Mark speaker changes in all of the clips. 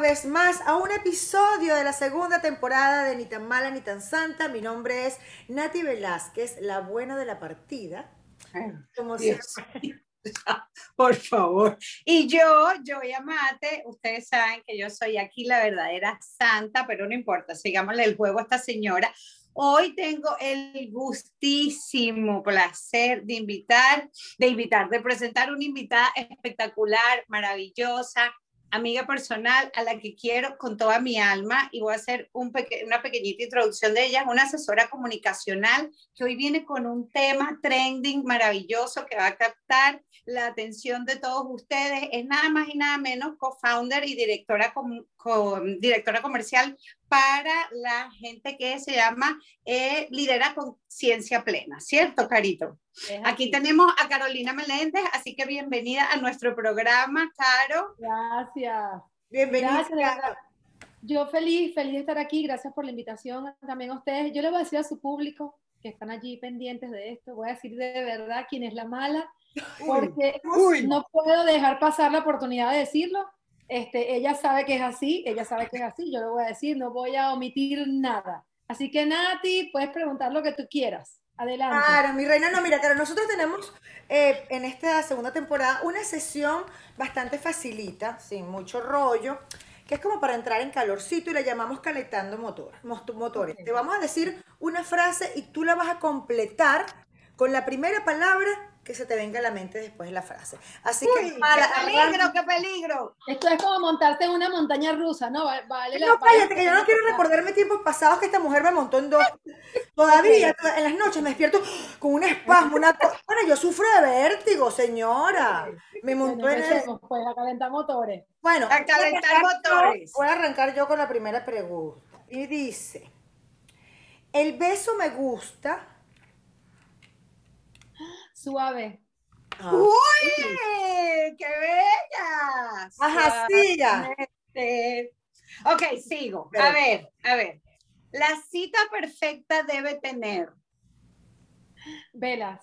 Speaker 1: vez más a un episodio de la segunda temporada de Ni tan mala ni tan santa. Mi nombre es Nati Velázquez, la buena de la partida.
Speaker 2: Como Por favor. Y yo, yo Amate, ustedes saben que yo soy aquí la verdadera santa, pero no importa, sigámosle el juego a esta señora. Hoy tengo el gustísimo placer de invitar, de invitar, de presentar una invitada espectacular, maravillosa, amiga personal a la que quiero con toda mi alma y voy a hacer un una pequeñita introducción de ella, una asesora comunicacional que hoy viene con un tema trending maravilloso que va a captar la atención de todos ustedes. Es nada más y nada menos co-founder y directora, directora comercial para la gente que se llama eh, Lidera con Ciencia Plena, ¿cierto, Carito? Aquí tenemos a Carolina Meléndez, así que bienvenida a nuestro programa, Caro.
Speaker 3: Gracias.
Speaker 1: Bienvenida.
Speaker 3: Yo feliz, feliz de estar aquí. Gracias por la invitación también a ustedes. Yo le voy a decir a su público que están allí pendientes de esto, voy a decir de verdad quién es la mala, porque no puedo dejar pasar la oportunidad de decirlo. Este, ella sabe que es así, ella sabe que es así, yo le voy a decir, no voy a omitir nada. Así que Nati, puedes preguntar lo que tú quieras. Adelante.
Speaker 1: Claro, mi reina, no, mira, claro, nosotros tenemos eh, en esta segunda temporada una sesión bastante facilita, sin mucho rollo, que es como para entrar en calorcito y la llamamos calentando motor, motores. Te vamos a decir una frase y tú la vas a completar con la primera palabra que se te venga a la mente después de la frase. Así que,
Speaker 2: qué peligro, qué peligro.
Speaker 3: Esto es como montarte en una montaña rusa, ¿no? Vale
Speaker 1: no, cállate, que yo no quiero recordarme tiempos pasados que esta mujer me montó en dos. Todavía, en las noches me despierto con un espasmo, una Bueno, yo sufro de vértigo, señora. Me montó en el...
Speaker 3: Pues a calentar motores.
Speaker 1: Bueno,
Speaker 2: a calentar motores.
Speaker 1: Voy a arrancar yo con la primera pregunta. Y dice, el beso me gusta
Speaker 3: Suave.
Speaker 2: Ah. ¡Uy! ¡Qué bella!
Speaker 1: Ajá, siga.
Speaker 2: Ok, sigo. A ver, a ver. La cita perfecta debe tener.
Speaker 3: Velas.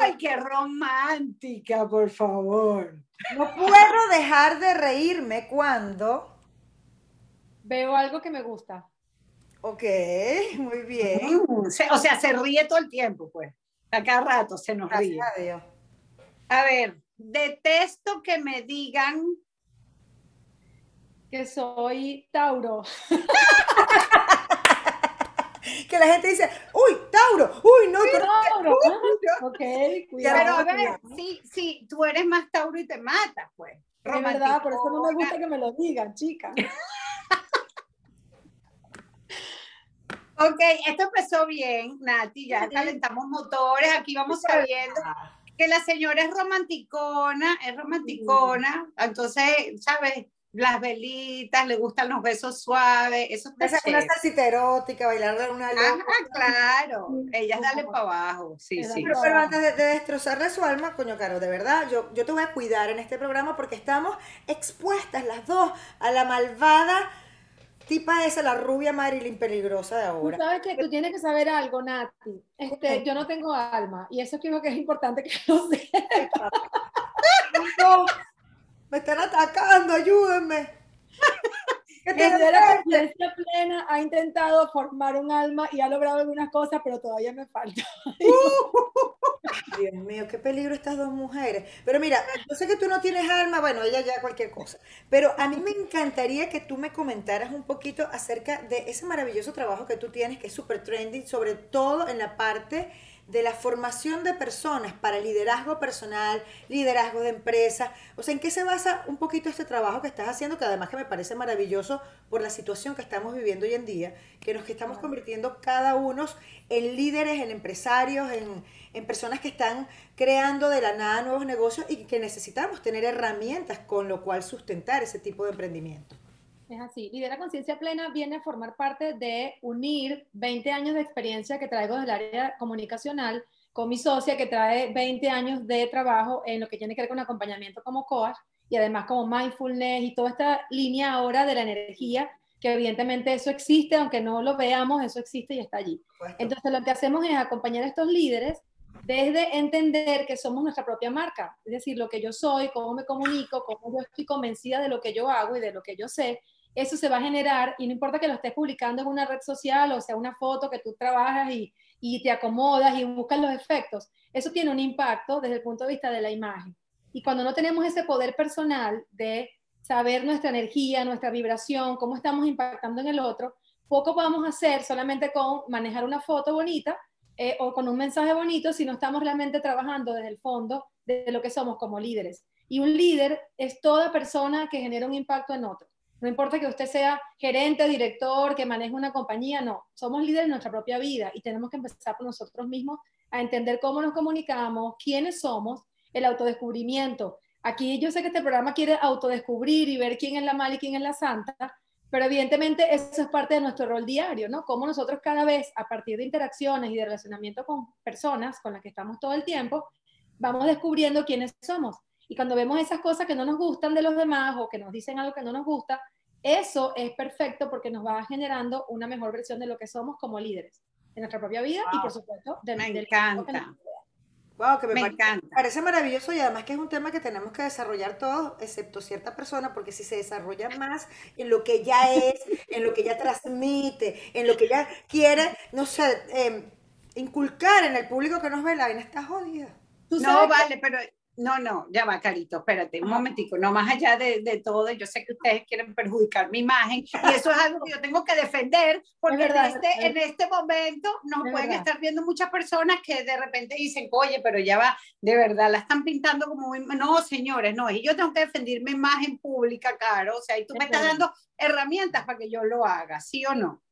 Speaker 2: ¡Ay, qué romántica, por favor!
Speaker 1: No puedo dejar de reírme cuando...
Speaker 3: Veo algo que me gusta.
Speaker 1: Ok, muy bien.
Speaker 2: Mm, o sea, se ríe todo el tiempo, pues. A cada rato se nos ríe. A, ver, detesto que me digan
Speaker 3: que soy Tauro.
Speaker 1: que la gente dice, uy, Tauro, uy, no,
Speaker 3: Tauro. ok, cuidado.
Speaker 2: Pero a ver, sí, sí, tú eres más Tauro y te matas, pues.
Speaker 3: Es verdad, por eso no me gusta que me lo digan, chica.
Speaker 2: Ok, esto empezó bien, Nati, ya calentamos motores, aquí vamos sabiendo que la señora es romanticona, es romanticona, entonces, ¿sabes? Las velitas, le gustan los besos suaves, eso está
Speaker 1: Esa, Una salsita erótica, bailar una
Speaker 2: Ah, claro, ellas dale para abajo, sí, sí.
Speaker 1: Pero, antes de, destrozarle su alma, coño caro, de verdad, yo, yo te voy a cuidar en este programa porque estamos expuestas las dos a la malvada tipa esa, la rubia Marilyn peligrosa de ahora.
Speaker 3: Tú sabes que tú tienes que saber algo, Nati. Este, yo no tengo alma y eso creo que es importante que lo sepas.
Speaker 1: No, me están atacando, ayúdenme.
Speaker 3: Desde la conciencia plena ha intentado formar un alma y ha logrado algunas cosas, pero todavía me falta.
Speaker 1: Dios mío, qué peligro estas dos mujeres. Pero mira, yo sé que tú no tienes alma, bueno, ella ya cualquier cosa. Pero a mí me encantaría que tú me comentaras un poquito acerca de ese maravilloso trabajo que tú tienes, que es súper trendy, sobre todo en la parte de la formación de personas para liderazgo personal, liderazgo de empresa. O sea, ¿en qué se basa un poquito este trabajo que estás haciendo? Que además que me parece maravilloso por la situación que estamos viviendo hoy en día, que nos estamos convirtiendo cada uno en líderes, en empresarios, en, en personas que están creando de la nada nuevos negocios y que necesitamos tener herramientas con lo cual sustentar ese tipo de emprendimiento.
Speaker 3: Es así. Lidera Conciencia Plena viene a formar parte de unir 20 años de experiencia que traigo del área comunicacional con mi socia que trae 20 años de trabajo en lo que tiene que ver con acompañamiento como coach y además como mindfulness y toda esta línea ahora de la energía, que evidentemente eso existe, aunque no lo veamos, eso existe y está allí. Entonces lo que hacemos es acompañar a estos líderes desde entender que somos nuestra propia marca, es decir, lo que yo soy, cómo me comunico, cómo yo estoy convencida de lo que yo hago y de lo que yo sé, eso se va a generar y no importa que lo estés publicando en una red social o sea una foto que tú trabajas y, y te acomodas y buscas los efectos, eso tiene un impacto desde el punto de vista de la imagen. Y cuando no tenemos ese poder personal de saber nuestra energía, nuestra vibración, cómo estamos impactando en el otro, poco podemos hacer solamente con manejar una foto bonita eh, o con un mensaje bonito si no estamos realmente trabajando desde el fondo de lo que somos como líderes. Y un líder es toda persona que genera un impacto en otro. No importa que usted sea gerente, director, que maneje una compañía, no. Somos líderes de nuestra propia vida y tenemos que empezar por nosotros mismos a entender cómo nos comunicamos, quiénes somos, el autodescubrimiento. Aquí yo sé que este programa quiere autodescubrir y ver quién es la mala y quién es la santa, pero evidentemente eso es parte de nuestro rol diario, ¿no? Cómo nosotros cada vez, a partir de interacciones y de relacionamiento con personas con las que estamos todo el tiempo, vamos descubriendo quiénes somos. Y cuando vemos esas cosas que no nos gustan de los demás o que nos dicen algo que no nos gusta, eso es perfecto porque nos va generando una mejor versión de lo que somos como líderes de nuestra propia vida y por supuesto de,
Speaker 2: me encanta.
Speaker 1: Wow, que me, encanta. Parece maravilloso y además que es un tema que tenemos que desarrollar todos, excepto cierta persona, porque si se desarrolla más en lo que ella es, en lo que ella transmite, en lo que ella quiere, no sé, em, inculcar en el público que nos ve, la vaina está jodida.
Speaker 2: No, vale, pero no, no, ya va, Carito, espérate un momentico, no más allá de, de, todo, yo sé que ustedes quieren perjudicar mi imagen y eso es algo que yo tengo que defender porque verdad, en, este, en este momento nos pueden estar viendo muchas personas que de repente dicen, oye, pero ya va, de verdad, la están pintando como muy... No, señores, no, y yo tengo que defender mi imagen pública, Caro, o sea, y tú me estás dando herramientas para que yo lo haga, ¿sí o no?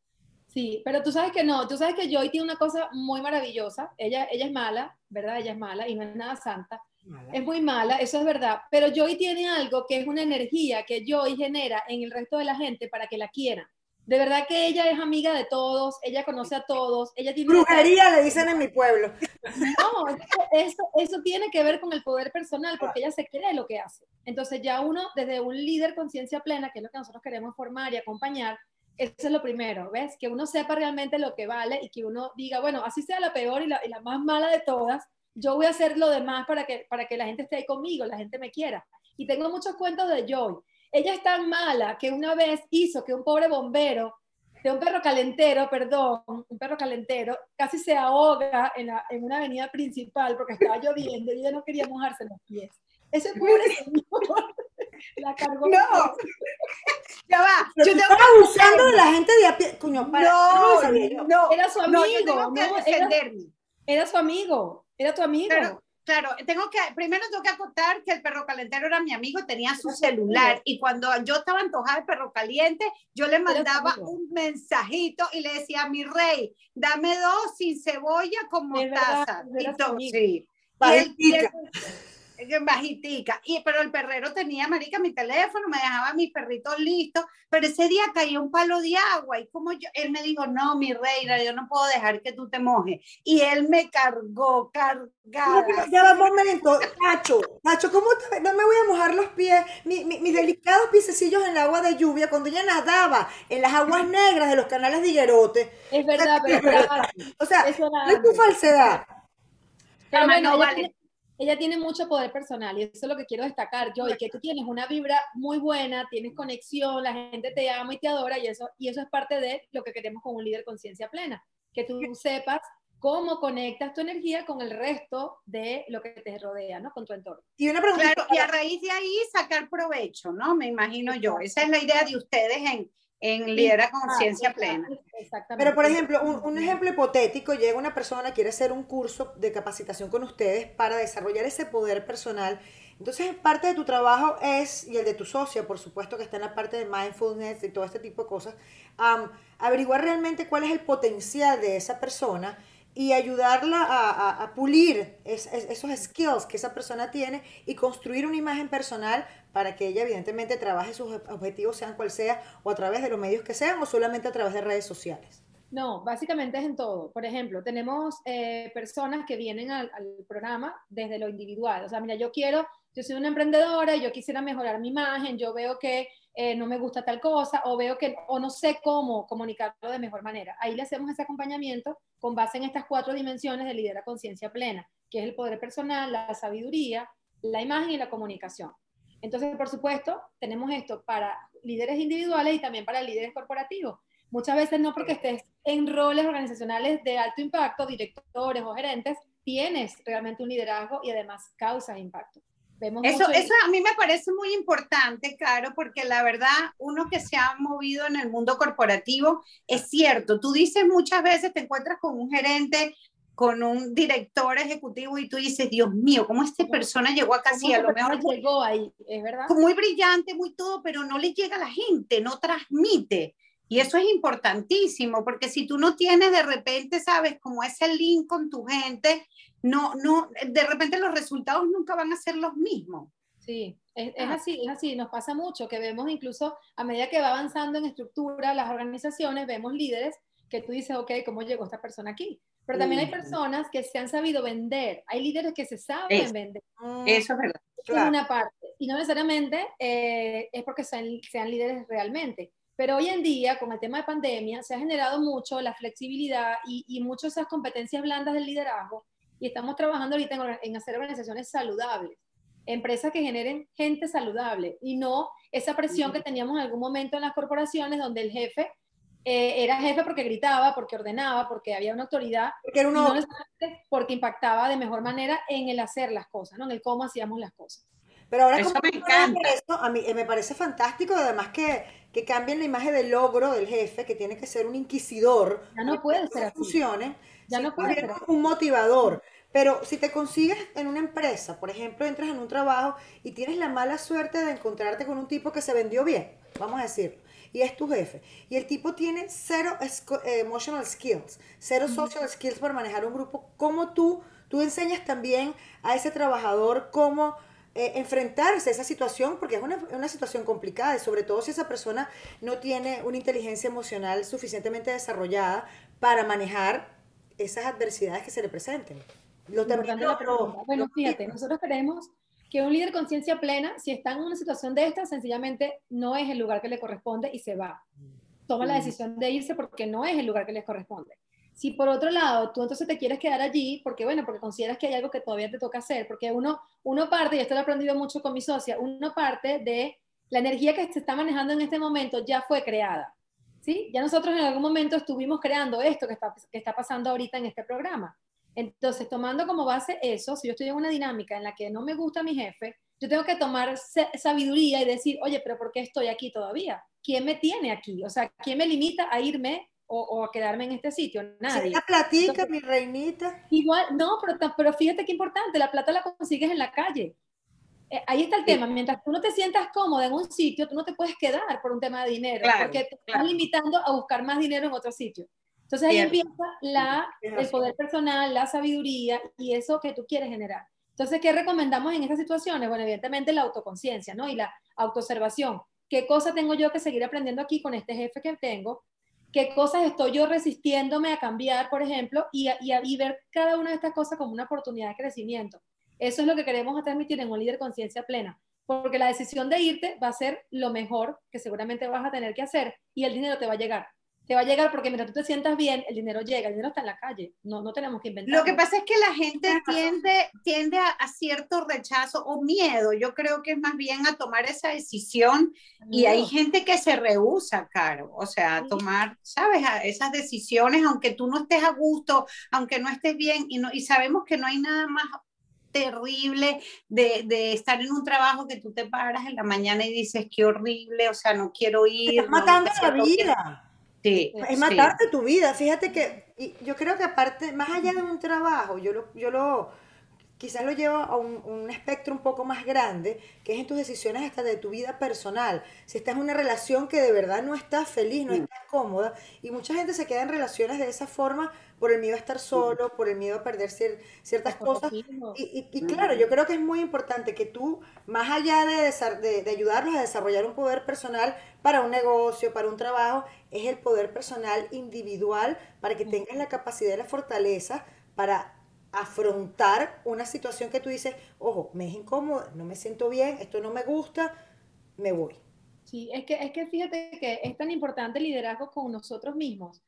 Speaker 3: Sí, pero tú sabes que no, tú sabes que Joy tiene una cosa muy maravillosa, ella, ella es mala, ¿verdad? Ella es mala y no es nada santa, es muy mala, eso es verdad. Pero Joy tiene algo que es una energía que Joy genera en el resto de la gente para que la quieran. De verdad que ella es amiga de todos, ella conoce a todos, ella tiene...
Speaker 1: Brujería le dicen en mi pueblo.
Speaker 3: No, eso, eso tiene que ver con el poder personal, porque ella se cree lo que hace. Entonces ya uno, desde un líder conciencia plena, que es lo que nosotros queremos formar y acompañar, eso es lo primero, ¿ves? Que uno sepa realmente lo que vale y que uno diga, bueno, así sea la peor y la, y la más mala de todas, yo voy a hacer lo demás para que, para que la gente esté ahí conmigo, la gente me quiera. Y tengo muchos cuentos de Joy. Ella es tan mala que una vez hizo que un pobre bombero, de un perro calentero, perdón, un perro calentero, casi se ahoga en, la, en una avenida principal porque estaba lloviendo y ella no quería mojarse los pies. Ese pobre señor la cargó.
Speaker 2: No, ya va.
Speaker 1: Pero yo estaba abusando de la gente de a pie. Coño, para,
Speaker 3: no, no, no, era su amigo. No, yo tengo que defenderme. Era, era su amigo. Era tu amigo.
Speaker 2: Pero, claro, tengo que, primero tengo que acotar que el perro calentero era mi amigo, tenía su celular y cuando yo estaba antojada de perro caliente, yo le mandaba un mensajito y le decía, mi rey, dame dos sin cebolla con mostaza. Sí. Y él, bajitica. Y, pero el perrero tenía, marica, mi teléfono, me dejaba mis perritos listos, pero ese día cayó un palo de agua y como yo, él me dijo, no, mi reina, yo no puedo dejar que tú te mojes. Y él me cargó, cargada.
Speaker 1: ya va un momento, Nacho, Nacho, ¿cómo te, no me voy a mojar los pies? Mi, mis delicados piececillos en el agua de lluvia, cuando ella nadaba en las aguas negras de los canales de Higuerote.
Speaker 3: Es verdad, pero es verdad.
Speaker 1: O sea, no es tu falsedad.
Speaker 3: Pero bueno, vale ella tiene mucho poder personal y eso es lo que quiero destacar yo, y que tú tienes una vibra muy buena, tienes conexión, la gente te ama y te adora y eso, y eso es parte de lo que queremos con un líder conciencia plena, que tú sepas cómo conectas tu energía con el resto de lo que te rodea, ¿no? Con tu entorno.
Speaker 2: Y una pregunta. Claro, y a raíz de ahí sacar provecho, ¿no? Me imagino yo. Esa es la idea de ustedes en, en lidera conciencia plena.
Speaker 1: Pero, por ejemplo, un, ejemplo hipotético, llega una persona, quiere hacer un curso de capacitación con ustedes para desarrollar ese poder personal. Entonces, parte de tu trabajo es, y el de tu socia, por supuesto, que está en la parte de mindfulness y todo este tipo de cosas, averiguar realmente cuál es el potencial de esa persona y ayudarla a, a, pulir esos skills que esa persona tiene y construir una imagen personal para que ella evidentemente trabaje sus objetivos, sean cual sea, o a través de los medios que sean, o solamente a través de redes sociales.
Speaker 3: No, básicamente es en todo. Por ejemplo, tenemos eh, personas que vienen al, programa desde lo individual. O sea, mira, yo quiero, yo soy una emprendedora yo quisiera mejorar mi imagen, yo veo que eh, no me gusta tal cosa, o veo que, o no sé cómo comunicarlo de mejor manera. Ahí le hacemos ese acompañamiento con base en estas cuatro dimensiones de lidera conciencia plena, que es el poder personal, la sabiduría, la imagen y la comunicación. Entonces, por supuesto, tenemos esto para líderes individuales y también para líderes corporativos. Muchas veces no porque estés en roles organizacionales de alto impacto, directores o gerentes, tienes realmente un liderazgo y además causas impacto.
Speaker 2: Vemos eso, eso a mí me parece muy importante, Caro, porque la verdad, uno que se ha movido en el mundo corporativo, es cierto, tú dices muchas veces, te encuentras con un gerente, con un director ejecutivo y tú dices, Dios mío, ¿cómo esta persona llegó acá? Sí, a lo mejor
Speaker 3: llegó ahí, es verdad.
Speaker 2: Muy brillante, muy todo, pero no le llega a la gente, no transmite. Y eso es importantísimo, porque si tú no tienes de repente, sabes, como ese link con tu gente, no, no, de repente los resultados nunca van a ser los mismos.
Speaker 3: Sí, es, es, así, es así, nos pasa mucho, que vemos incluso a medida que va avanzando en estructura las organizaciones, vemos líderes que tú dices, ok, ¿cómo llegó esta persona aquí? Pero también hay personas que se han sabido vender, hay líderes que se saben vender.
Speaker 2: Eso es verdad.
Speaker 3: Claro. Una parte, y no necesariamente eh, es porque sean, sean líderes realmente. Pero hoy en día, con el tema de pandemia, se ha generado mucho la flexibilidad y, y muchas esas competencias blandas del liderazgo. Y estamos trabajando ahorita en, hacer organizaciones saludables, empresas que generen gente saludable y no esa presión que teníamos en algún momento en las corporaciones donde el jefe eh, era jefe porque gritaba, porque ordenaba, porque había una autoridad, porque, era uno... porque impactaba de mejor manera en el hacer las cosas, ¿no? en el cómo hacíamos las cosas.
Speaker 1: Pero ahora, eso me encanta. a mí eh, me parece fantástico, además que, que cambien la imagen del logro del jefe, que tiene que ser un inquisidor.
Speaker 3: Ya no puede ser así.
Speaker 1: Funcione.
Speaker 3: Ya no
Speaker 1: Un motivador. Pero si te consigues en una empresa, por ejemplo, entras en un trabajo y tienes la mala suerte de encontrarte con un tipo que se vendió bien, vamos a decirlo, y es tu jefe, y el tipo tiene cero eh, emotional skills, cero social skills para manejar un grupo, ¿cómo tú, tú enseñas también a ese trabajador cómo eh, enfrentarse a esa situación, porque es una, situación complicada, y sobre todo si esa persona no tiene una inteligencia emocional suficientemente desarrollada para manejar esas adversidades que se le presenten.
Speaker 3: Lo bueno, fíjate, nosotros creemos que un líder conciencia plena, si está en una situación de esta, sencillamente no es el lugar que le corresponde y se va. Toma la mm. decisión de irse porque no es el lugar que le corresponde. Si por otro lado tú entonces te quieres quedar allí, porque bueno, porque consideras que hay algo que todavía te toca hacer, porque uno, uno parte, y esto lo he aprendido mucho con mi socia, uno parte de la energía que se está manejando en este momento ya fue creada. ¿Sí? Ya nosotros en algún momento estuvimos creando esto que está, que está pasando ahorita en este programa. Entonces, tomando como base eso, si yo estoy en una dinámica en la que no me gusta mi jefe, yo tengo que tomar sabiduría y decir, oye, pero ¿por qué estoy aquí todavía? ¿Quién me tiene aquí? O sea, ¿quién me limita a irme o, a quedarme en este sitio. Nadie.
Speaker 1: la platica, mi reinita.
Speaker 3: Igual, no, pero, pero fíjate qué importante, la plata la consigues en la calle. Eh, ahí está el tema, mientras tú no te sientas cómodo en un sitio, tú no te puedes quedar por un tema de dinero, porque te están limitando a buscar más dinero en otro sitio. Entonces ahí empieza la, el poder personal, la sabiduría y eso que tú quieres generar. Entonces, ¿qué recomendamos en estas situaciones? Bueno, evidentemente la autoconciencia, ¿no? Y la autoobservación. ¿Qué cosa tengo yo que seguir aprendiendo aquí con este jefe que tengo? qué cosas estoy yo resistiéndome a cambiar, por ejemplo, y, y, ver cada una de estas cosas como una oportunidad de crecimiento. Eso es lo que queremos transmitir en un líder conciencia plena, porque la decisión de irte va a ser lo mejor que seguramente vas a tener que hacer y el dinero te va a llegar. Te va a llegar porque mientras tú te sientas bien, el dinero llega, el dinero está en la calle, no, no tenemos que inventar.
Speaker 2: Lo que pasa es que la gente tiende, tiende a, cierto rechazo o miedo, yo creo que es más bien a tomar esa decisión y hay gente que se rehúsa, Caro, o sea, a tomar, ¿sabes? esas decisiones, aunque tú no estés a gusto, aunque no estés bien y, no, y sabemos que no hay nada más terrible de, de, estar en un trabajo que tú te paras en la mañana y dices, qué horrible, o sea, no quiero ir.
Speaker 1: Estás matando la vida. Sí, es matarte tu vida. Fíjate que y yo creo que aparte, más allá de un trabajo, yo lo, yo lo quizás lo llevo a un, un, espectro un poco más grande, que es en tus decisiones hasta de tu vida personal. Si estás en una relación que de verdad no estás feliz, no mm. estás cómoda, y mucha gente se queda en relaciones de esa forma por el miedo a estar solo, por el miedo a perder ciertas cosas. Y, y, claro, yo creo que es muy importante que tú, más allá de, de, de ayudarlos a desarrollar un poder personal para un negocio, para un trabajo, es el poder personal individual para que tengas la capacidad y la fortaleza para afrontar una situación que tú dices, ojo, me es incómodo, no me siento bien, esto no me gusta, me voy.
Speaker 3: Sí, es que, es que fíjate que es tan importante el liderazgo con nosotros mismos,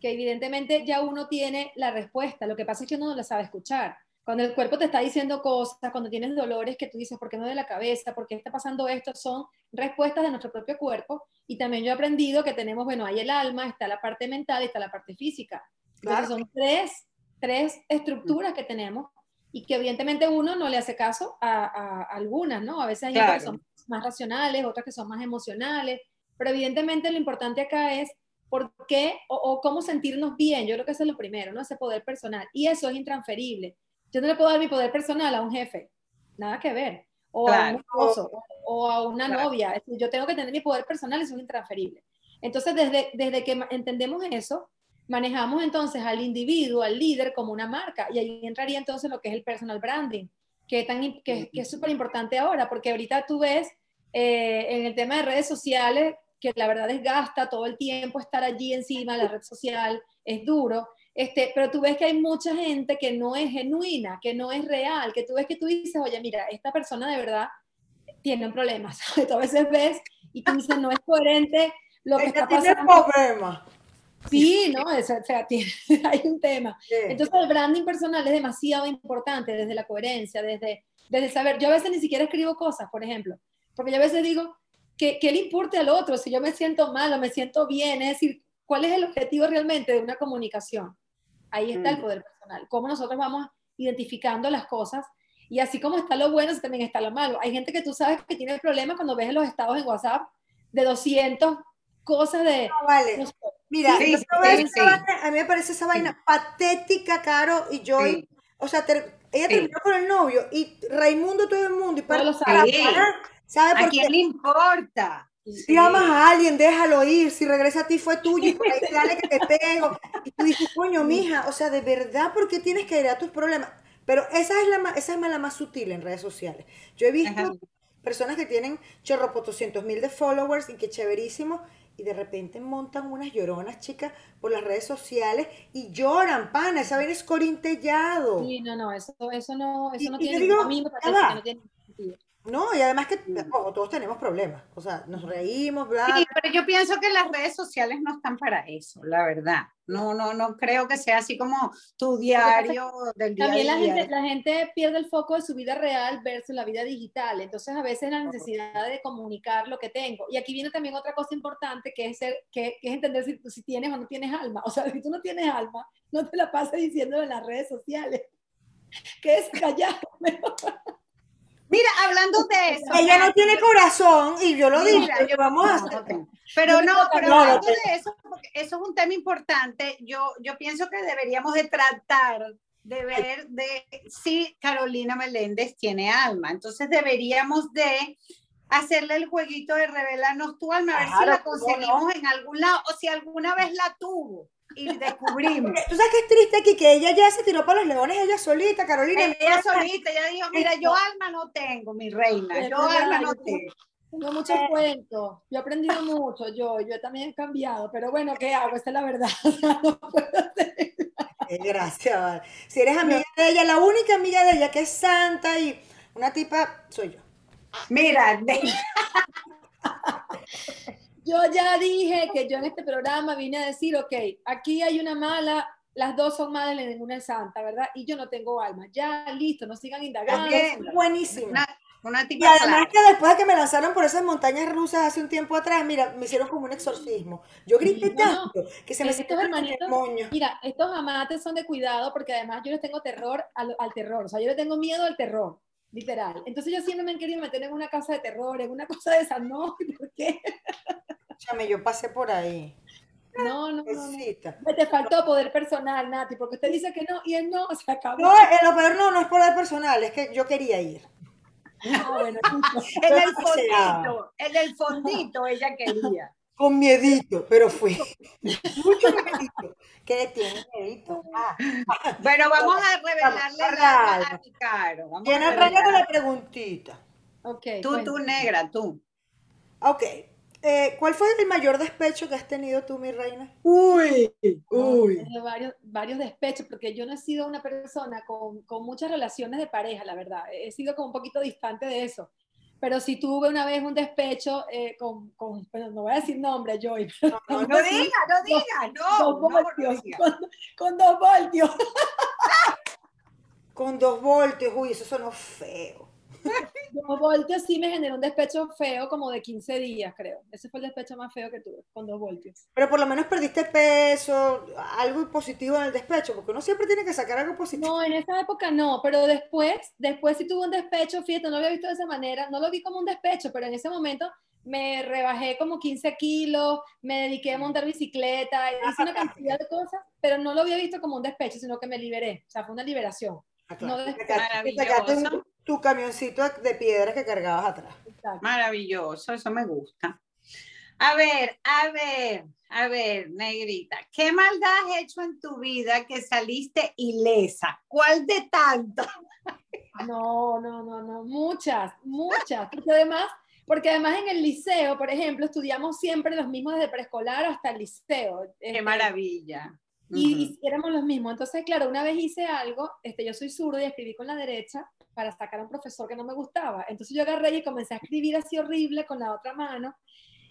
Speaker 3: que evidentemente ya uno tiene la respuesta, lo que pasa es que uno no la sabe escuchar. Cuando el cuerpo te está diciendo cosas, cuando tienes dolores que tú dices, ¿por qué no de la cabeza? ¿Por qué está pasando esto? Son respuestas de nuestro propio cuerpo. Y también yo he aprendido que tenemos, bueno, hay el alma, está la parte mental y está la parte física. Entonces son tres, tres estructuras que tenemos y que evidentemente uno no le hace caso a, algunas, ¿no? A veces hay que son más racionales, otras que son más emocionales, pero evidentemente lo importante acá es por qué o, cómo sentirnos bien. Yo creo que eso es lo primero, ¿no? Ese poder personal. Y eso es intransferible. Yo no le puedo dar mi poder personal a un jefe, nada que ver. O a un esposo, o, a una novia. Yo tengo que tener mi poder personal, eso es intransferible. Entonces, desde, desde que entendemos eso, manejamos entonces al individuo, al líder como una marca. Y ahí entraría entonces lo que es el personal branding que, tan, que, es súper importante ahora, porque ahorita tú ves eh, en el tema de redes sociales que la verdad es gasta todo el tiempo estar allí encima la red social, es duro, este, pero tú ves que hay mucha gente que no es genuina, que no es real, que tú ves que tú dices, oye, mira, esta persona de verdad tiene un problema, ¿sabes? Tú a veces ves y tú dices, no es coherente lo que está pasando. Tiene problema. Sí, no, o sea, hay un tema. Entonces el branding personal es demasiado importante desde la coherencia, desde, desde saber, yo a veces ni siquiera escribo cosas, por ejemplo, porque yo a veces digo, ¿qué, qué le importe al otro? Si yo me siento mal o me siento bien, es decir, ¿cuál es el objetivo realmente de una comunicación? Ahí está el mm. poder personal, cómo nosotros vamos identificando las cosas y así como está lo bueno, también está lo malo. Hay gente que tú sabes que tiene problemas cuando ves los estados en WhatsApp de 200 cosas de...
Speaker 1: No, vale. Mira, a mí me parece esa vaina patética, Caro y Joy. O sea, ella terminó con el novio y Raimundo todo el mundo y para,
Speaker 2: lo sabe. ¿sabe ¿A quién le importa?
Speaker 1: Si amas a alguien, déjalo ir. Si regresa a ti fue tuyo y por ahí dale que te pego. Y tú dices, coño, mija, o sea, de verdad, ¿por qué tienes que ir a tus problemas? Pero esa es la esa es la más sutil en redes sociales. Yo he visto personas que tienen chorro por 200 mil de followers y que chéverísimo y de repente montan unas lloronas, chicas, por las redes sociales y lloran, pana, esa vaina es corintellado.
Speaker 3: Sí, no, no, eso, eso no, eso no tiene, digo, no tiene sentido.
Speaker 1: No, y además que todos tenemos problemas, o sea, nos reímos, bla.
Speaker 2: Sí, pero yo pienso que las redes sociales no están para eso, la verdad. No, no, no creo que sea así como tu diario del día
Speaker 3: También la gente, la gente pierde el foco de su vida real versus la vida digital, entonces a veces la necesidad de comunicar lo que tengo. Y aquí viene también otra cosa importante que es, ser, que, es entender si, si tienes o no tienes alma. O sea, si tú no tienes alma, no te la pases diciendo en las redes sociales. Que es callado.
Speaker 2: Mira, hablando de eso.
Speaker 1: Ella no tiene corazón y yo lo digo, vamos a
Speaker 2: Pero no, pero hablando de eso, porque eso es un tema importante, yo, yo pienso que deberíamos de tratar de ver de si Carolina Meléndez tiene alma. Entonces deberíamos de hacerle el jueguito de revelarnos tu alma, a ver si la conseguimos en algún lado o si alguna vez la tuvo y descubrimos.
Speaker 1: Tú sabes que es triste aquí que ella ya se tiró para los leones, ella solita, Carolina.
Speaker 2: Ella solita, ella dijo, mira, yo alma no tengo, mi reina, yo alma no tengo.
Speaker 3: Tengo muchos cuentos, yo he aprendido mucho, yo, yo también he cambiado, pero bueno, ¿qué hago? Esta es la verdad. no
Speaker 1: Gracias. Si eres amiga de ella, la única amiga de ella que es santa y una tipa, soy yo.
Speaker 2: Mira,
Speaker 3: yo ya dije que yo en este programa vine a decir, ok, aquí hay una mala, las dos son malas y ninguna es santa, ¿verdad? Y yo no tengo alma. Ya, listo, no sigan indagando.
Speaker 1: Es buenísimo. Una, y además que después de que me lanzaron por esas montañas rusas hace un tiempo atrás, mira, me hicieron como un exorcismo. Yo grité tanto que se me
Speaker 3: estos hermanitos, Mira, estos amates son de cuidado porque además yo les tengo terror al, al terror. O sea, yo les tengo miedo al terror literal. Entonces yo siempre me han querido meter en una casa de terror, en una cosa de esa, no, ¿por qué?
Speaker 1: Chame, yo pasé por ahí.
Speaker 3: No, no, no, Te faltó poder personal, Nati, porque usted dice que no y él no, se acabó.
Speaker 1: No, en lo peor no, no es poder personal, es que yo quería ir.
Speaker 2: Ah, bueno, en el fondito, en el fondito ella quería.
Speaker 1: Con miedito, pero fue. Mucho miedito. ¿Qué tiene miedito? Ah.
Speaker 2: Bueno, vamos a revelarle la a Caro.
Speaker 1: Tiene regla con la preguntita.
Speaker 2: Okay, tú, tú, negra, tú.
Speaker 1: Ok. Eh, ¿Cuál fue el mayor despecho que has tenido tú, mi reina?
Speaker 3: Uy, uy. varios, varios despechos, porque yo no he sido una persona con, con, muchas relaciones de pareja, la verdad. He sido como un poquito distante de eso. pero sí tuve una vez un despecho eh, con, con no voy a decir nombre, Joy.
Speaker 2: No, no, no diga, no diga, no, dos voltios,
Speaker 3: Con, dos voltios.
Speaker 1: con dos voltios, uy, eso sonó feo.
Speaker 3: Dos voltios sí me generó un despecho feo como de 15 días, creo. Ese fue el despecho más feo que tuve, con dos voltios.
Speaker 1: Pero por lo menos perdiste peso, algo positivo en el despecho, porque uno siempre tiene que sacar algo positivo.
Speaker 3: No, en esa época no, pero después, después sí tuve un despecho, fíjate, no lo había visto de esa manera, no lo vi como un despecho, pero en ese momento me rebajé como 15 kilos, me dediqué a montar bicicleta, hice una cantidad de cosas, pero no lo había visto como un despecho, sino que me liberé, o sea, fue una liberación.
Speaker 1: Ah, no Maravilloso tu camioncito de piedras que cargabas atrás.
Speaker 2: Maravilloso, eso me gusta. A ver, a ver, a ver, negrita, ¿qué maldad has hecho en tu vida que saliste ilesa? ¿Cuál de tantas?
Speaker 3: No, no, no, no, muchas, muchas. Porque además, porque además en el liceo, por ejemplo, estudiamos siempre los mismos desde preescolar hasta el liceo.
Speaker 2: Qué este, maravilla.
Speaker 3: Y, éramos los mismos. Entonces, claro, una vez hice algo, este, yo soy zurdo y escribí con la derecha para sacar a un profesor que no me gustaba. Entonces yo agarré y comencé a escribir así horrible con la otra mano.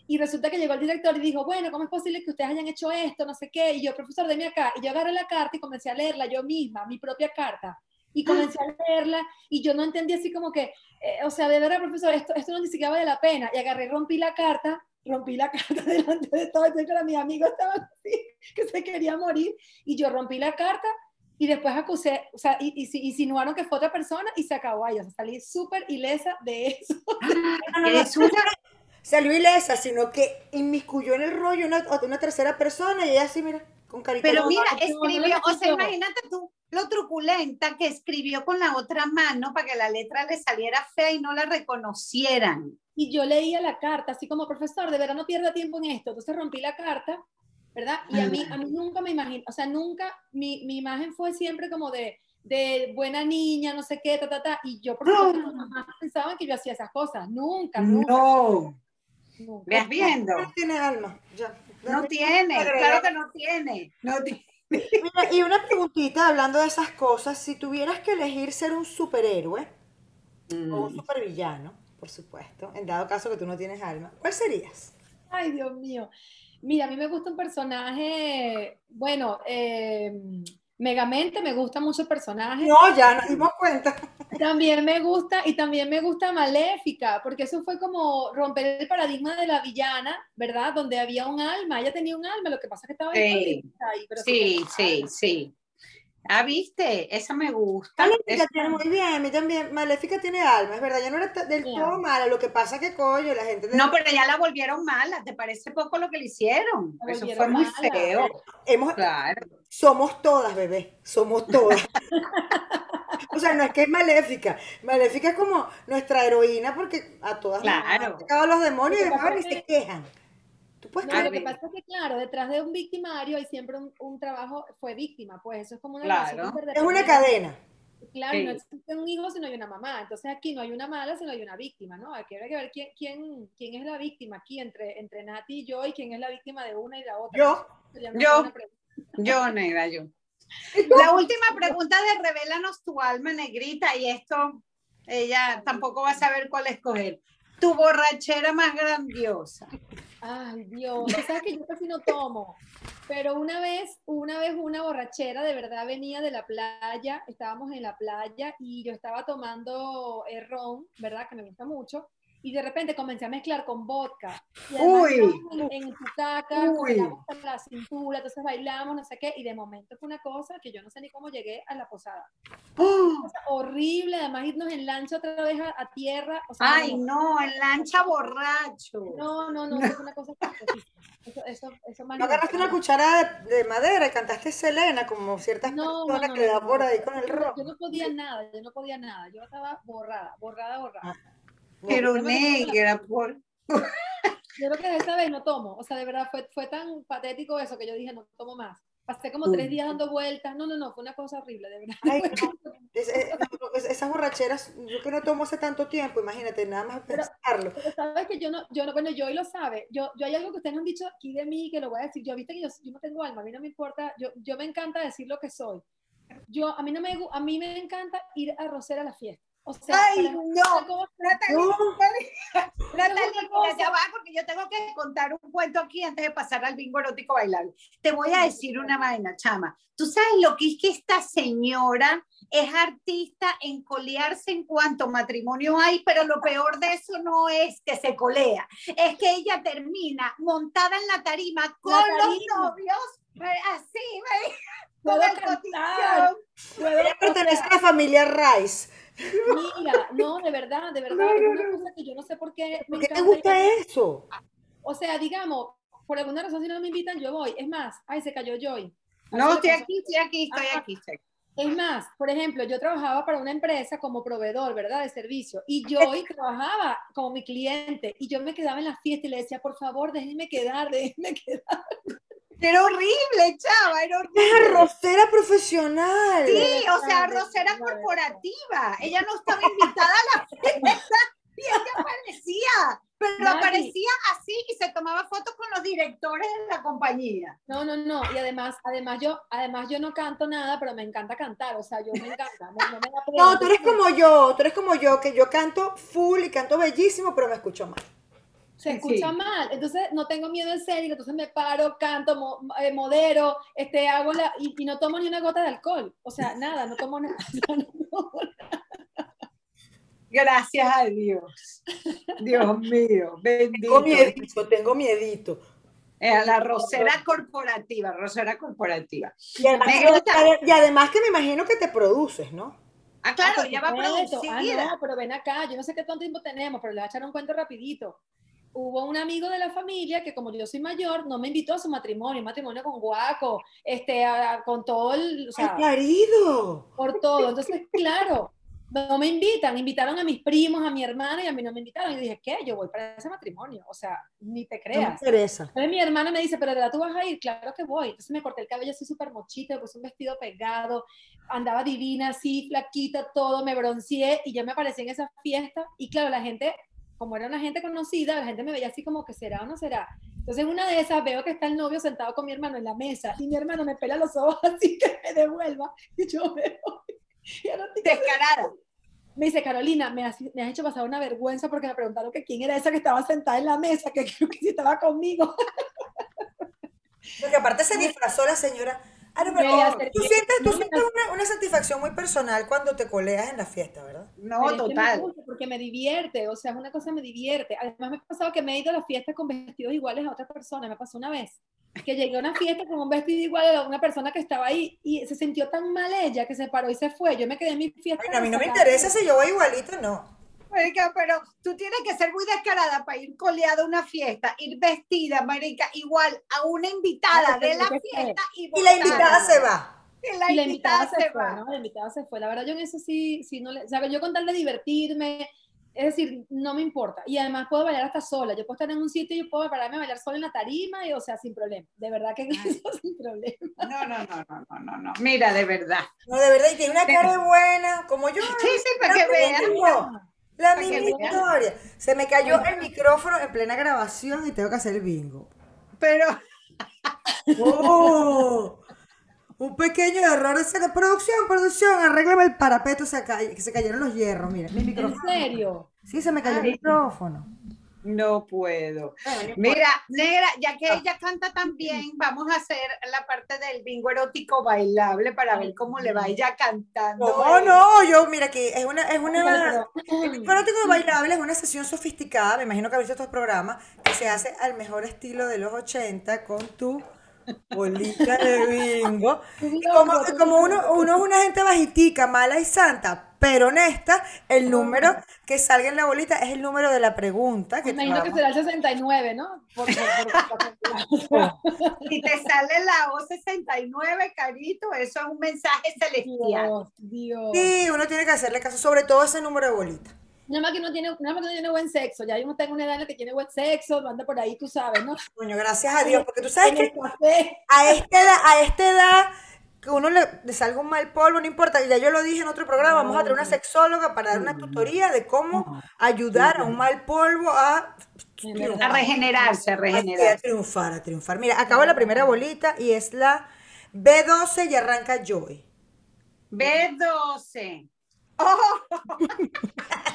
Speaker 3: Y resulta que llegó el director y dijo, bueno, ¿cómo es posible que ustedes hayan hecho esto? No sé qué. Y yo, profesor, déme acá. Y yo agarré la carta y comencé a leerla yo misma, mi propia carta. Y comencé a leerla y yo no entendí así como que, eh, o sea, de verdad, profesor, esto, esto no ni siquiera vale la pena. Y agarré, rompí la carta, rompí la carta delante de todos. Entonces, mis amigos estaban así, que se quería morir. Y yo rompí la carta y después acusé, o sea, y, y, insinuaron que fue otra persona y se acabó ahí, o sea, salí súper ilesa de eso.
Speaker 1: es una... Salió ilesa, sino que inmiscuyó en el rollo una, una tercera persona y ella así, mira, con carita.
Speaker 2: Pero mira, escribió, o sea, imagínate tú lo truculenta que escribió con la otra mano para que la letra le saliera fea y no la reconocieran.
Speaker 3: Y yo leía la carta, así como profesor, de verdad no pierda tiempo en esto. Entonces rompí la carta ¿verdad? Y a mí, a mí nunca me imagino, o sea, nunca, mi, mi imagen fue siempre como de, de buena niña, no sé qué, ta, ta, ta, y yo por supuesto jamás pensaba que yo hacía esas cosas, nunca, nunca.
Speaker 2: No. ¿Ves viendo?
Speaker 1: No tiene alma, ya.
Speaker 2: No tiene, claro que no tiene, no tiene.
Speaker 1: y una preguntita, hablando de esas cosas, si tuvieras que elegir ser un superhéroe o un mm. supervillano, por supuesto, en dado caso que tú no tienes alma, ¿cuál serías?
Speaker 3: Ay, Dios mío. Mira, a mí me gusta un personaje, bueno, eh, Megamente me gusta mucho el personaje.
Speaker 1: No, ya nos dimos cuenta.
Speaker 3: También me gusta, y también me gusta Maléfica, porque eso fue como romper el paradigma de la villana, ¿verdad? Donde había un alma, ella tenía un alma, lo que pasa es que estaba
Speaker 2: sí, ahí. sí, sí, sí. Ah, viste, esa me gusta.
Speaker 1: Maléfica tiene muy bien, a mí también. Maléfica tiene alma, es verdad, ya no era del todo mala. Lo que pasa que, coño, la gente.
Speaker 2: No, pero ya la volvieron mala. ¿Te parece poco lo que le hicieron? Eso fue muy feo.
Speaker 1: Hemos, claro. Somos todas, bebé. Somos todas. o sea, no es que es maléfica. Maléfica es como nuestra heroína porque a todas
Speaker 2: claro.
Speaker 1: nos los demonios y se quejan
Speaker 3: lo que pasa es que, claro, detrás de un victimario hay siempre un, trabajo, fue víctima, pues eso es como una
Speaker 1: claro. Es una cadena.
Speaker 3: Claro, no existe un hijo si no hay una mamá. Entonces aquí no hay una mala si no hay una víctima, ¿no? Aquí hay que ver quién, quién, quién es la víctima aquí entre, entre Nati y yo y quién es la víctima de una y la otra.
Speaker 1: Yo,
Speaker 2: yo, yo, negra, yo. La última pregunta de Revelanos tu alma, negrita, y esto ella tampoco va a saber cuál escoger. Tu borrachera más grandiosa.
Speaker 3: Ay, Dios, sabes que yo casi no tomo, pero una vez, una vez una borrachera de verdad venía de la playa, estábamos en la playa y yo estaba tomando eh, ron, ¿verdad? Que me gusta mucho, y de repente comencé a mezclar con vodka. Y
Speaker 2: Uy.
Speaker 3: En, en caca, bailamos la cintura, entonces bailamos, no sé qué, y de momento fue una cosa que yo no sé ni cómo llegué a la posada. ¡Oh! horrible, además irnos en lancha otra vez a, tierra.
Speaker 2: Ay, no, en lancha borracho.
Speaker 3: No, no, no, es una cosa eso, eso, eso
Speaker 1: ¿No agarraste una cuchara de, madera y cantaste Selena como ciertas personas que le da por ahí con el rock?
Speaker 3: Yo no podía nada, yo no podía nada, yo estaba borrada, borrada, borrada. Ah.
Speaker 2: Pero negra, por...
Speaker 3: Yo creo que esta vez no tomo, o sea, de verdad fue, fue tan patético eso que yo dije, no tomo más. Pasé como tres días dando vueltas, no, no, no, fue una cosa horrible, de verdad.
Speaker 1: esas borracheras, yo que no tomo hace tanto tiempo, imagínate, nada más pensarlo.
Speaker 3: Pero, sabes que yo no, yo no, bueno, yo hoy lo sabe, yo, yo hay algo que ustedes no han dicho aquí de mí, que lo voy a decir, yo viste que yo, yo no tengo alma, a mí no me importa, yo, yo me encanta decir lo que soy. Yo, a mí no me, a mí me encanta ir a rocer a la fiesta
Speaker 2: O sea, Ay, no, Natalia, ya va, porque yo tengo que contar un cuento aquí antes de pasar al bingo erótico bailable. Te voy a decir una vaina, chama. Tú sabes lo que es que esta señora es artista en colearse en cuanto matrimonio hay, pero lo peor de eso no es que se colea, es que ella termina montada en la tarima con los novios, así, ¿ve?
Speaker 1: Puedo cantar. Ella pertenece a la familia Rice.
Speaker 3: Mira, no, de verdad, de verdad, es una cosa que yo no sé por qué.
Speaker 1: ¿Por qué te gusta eso?
Speaker 3: O sea, digamos, por alguna razón si no me invitan, yo voy. Es más, ay, se cayó Joy.
Speaker 2: No, estoy aquí, estoy aquí, estoy aquí.
Speaker 3: Es más, por ejemplo, yo trabajaba para una empresa como proveedor, ¿verdad? De servicio. Y Joy trabajaba como mi cliente. Y yo me quedaba en la fiesta y le decía, por favor, déjenme quedar, déjenme quedar.
Speaker 2: Era horrible, chava, era horrible.
Speaker 1: Es arrocera profesional.
Speaker 2: Sí, o sea, arrocera corporativa. Ella no estaba invitada a la fiesta y ella aparecía, pero aparecía así y se tomaba fotos con los directores de la compañía.
Speaker 3: No, no, no, y además, además yo, además yo no canto nada, pero me encanta cantar, o sea, yo me encanta.
Speaker 1: No, no tú eres como yo, tú eres como yo, que yo canto full y canto bellísimo, pero me escucho mal
Speaker 3: se escucha mal. Entonces no tengo miedo en serio, entonces me paro, canto, eh, modero, este, hago la, y, no tomo ni una gota de alcohol. O sea, nada, no tomo nada.
Speaker 2: Gracias a Dios. Dios mío, bendito.
Speaker 1: Tengo miedito, tengo miedito.
Speaker 2: Eh, la rosera corporativa, rosera corporativa.
Speaker 1: Y además, que me imagino que te produces, ¿no?
Speaker 2: Ah, claro, ya va a producir.
Speaker 3: Ah, no, pero ven acá, yo no sé qué tanto tiempo tenemos, pero le voy a echar un cuento rapidito hubo un amigo de la familia que como yo soy mayor, no me invitó a su matrimonio, matrimonio con guaco, este, con todo el... O sea,
Speaker 1: marido!
Speaker 3: Por todo. Entonces, claro, no me invitan, invitaron a mis primos, a mi hermana y a mí no me invitaron. Y dije, ¿qué? Yo voy para ese matrimonio. O sea, ni te creas. No me
Speaker 1: interesa.
Speaker 3: Entonces mi hermana me dice, ¿pero de verdad tú vas a ir? Claro que voy. Entonces me corté el cabello así súper mochito, puse un vestido pegado, andaba divina así, flaquita, todo, me bronceé y yo me aparecí en esa fiesta. Y claro, la gente como era una gente conocida, la gente me veía así como que será o no será. Entonces, una de esas veo que está el novio sentado con mi hermano en la mesa y mi hermano me pela los ojos así que me devuelva y yo me voy.
Speaker 2: Descarada.
Speaker 3: Me dice, Carolina, me has, me has, hecho pasar una vergüenza porque me preguntaron que quién era esa que estaba sentada en la mesa, que creo que sí estaba conmigo.
Speaker 1: Porque aparte se disfrazó la señora. Ah, no, pero tú sientes, tú sientes una, una, satisfacción muy personal cuando te coleas en la fiesta, ¿verdad?
Speaker 2: No, total.
Speaker 3: Me porque me divierte, o sea, es una cosa que me divierte. Además, me ha pasado que me he ido a la fiesta con vestidos iguales a otra persona. Me pasó una vez que llegué a una fiesta con un vestido igual a una persona que estaba ahí y se sintió tan mal ella que se paró y se fue. Yo me quedé en mi fiesta.
Speaker 1: a mí no me interesa si yo voy igualito, no
Speaker 2: pero tú tienes que ser muy descarada para ir coleada a una fiesta, ir vestida, marica, igual a una invitada de la fiesta y,
Speaker 1: y, la invitada se va.
Speaker 3: Y la, invitada, se, fue, ¿no? La invitada se fue. La verdad, yo en eso sí, sí no le, o sea, yo con tal de divertirme, es decir, no me importa. Y además puedo bailar hasta sola. Yo puedo estar en un sitio y yo puedo pararme a bailar sola en la tarima, y, o sea, sin problema. De verdad que eso sin problema.
Speaker 2: No, no, no, no, no, no, no. Mira, de verdad.
Speaker 1: No, de verdad, y tiene una cara buena, como yo.
Speaker 2: Sí, sí, para que vean.
Speaker 1: La misma historia. Se me cayó el micrófono en plena grabación y tengo que hacer el bingo.
Speaker 2: Pero.
Speaker 1: Oh, un pequeño error de producción, producción, arréglame el parapeto, se que se cayeron los hierros, mire, mi micrófono.
Speaker 3: ¿En serio?
Speaker 1: Sí, se me cayó el micrófono.
Speaker 2: No puedo. Mira, Negra, ya que ella canta también, vamos a hacer la parte del bingo erótico bailable para ver cómo le va ella cantando.
Speaker 1: No, no, yo, mira, que es una, es una, el bingo erótico bailable es una sesión sofisticada, me imagino que has visto estos programas, que se hace al mejor estilo de los 80 con tu bolita de bingo. como, como uno, uno es una gente bajitica, mala y santa, pero honesta, el número que salga en la bolita es el número de la pregunta. Que
Speaker 3: imagino que será el 69, ¿no?
Speaker 2: si te sale la O69, carito, eso es un mensaje celestial.
Speaker 3: Dios,
Speaker 1: Sí, uno tiene que hacerle caso, sobre todo ese número de bolita.
Speaker 3: Nada más que no tiene, nada más que no tiene buen sexo. Ya uno está en una edad en la que tiene buen sexo, anda por ahí, tú sabes, ¿no?
Speaker 1: Coño, gracias a Dios, porque tú sabes que a esta edad, a esta edad que uno le, salga un mal polvo, no importa. Ya yo lo dije en otro programa, vamos a traer una sexóloga para dar una tutoría de cómo ayudar a un mal polvo a,
Speaker 2: a regenerarse, a regenerarse.
Speaker 1: A triunfar, a triunfar. Mira, acabo la primera bolita y es la B12 y arranca Joy.
Speaker 2: B12. Oh.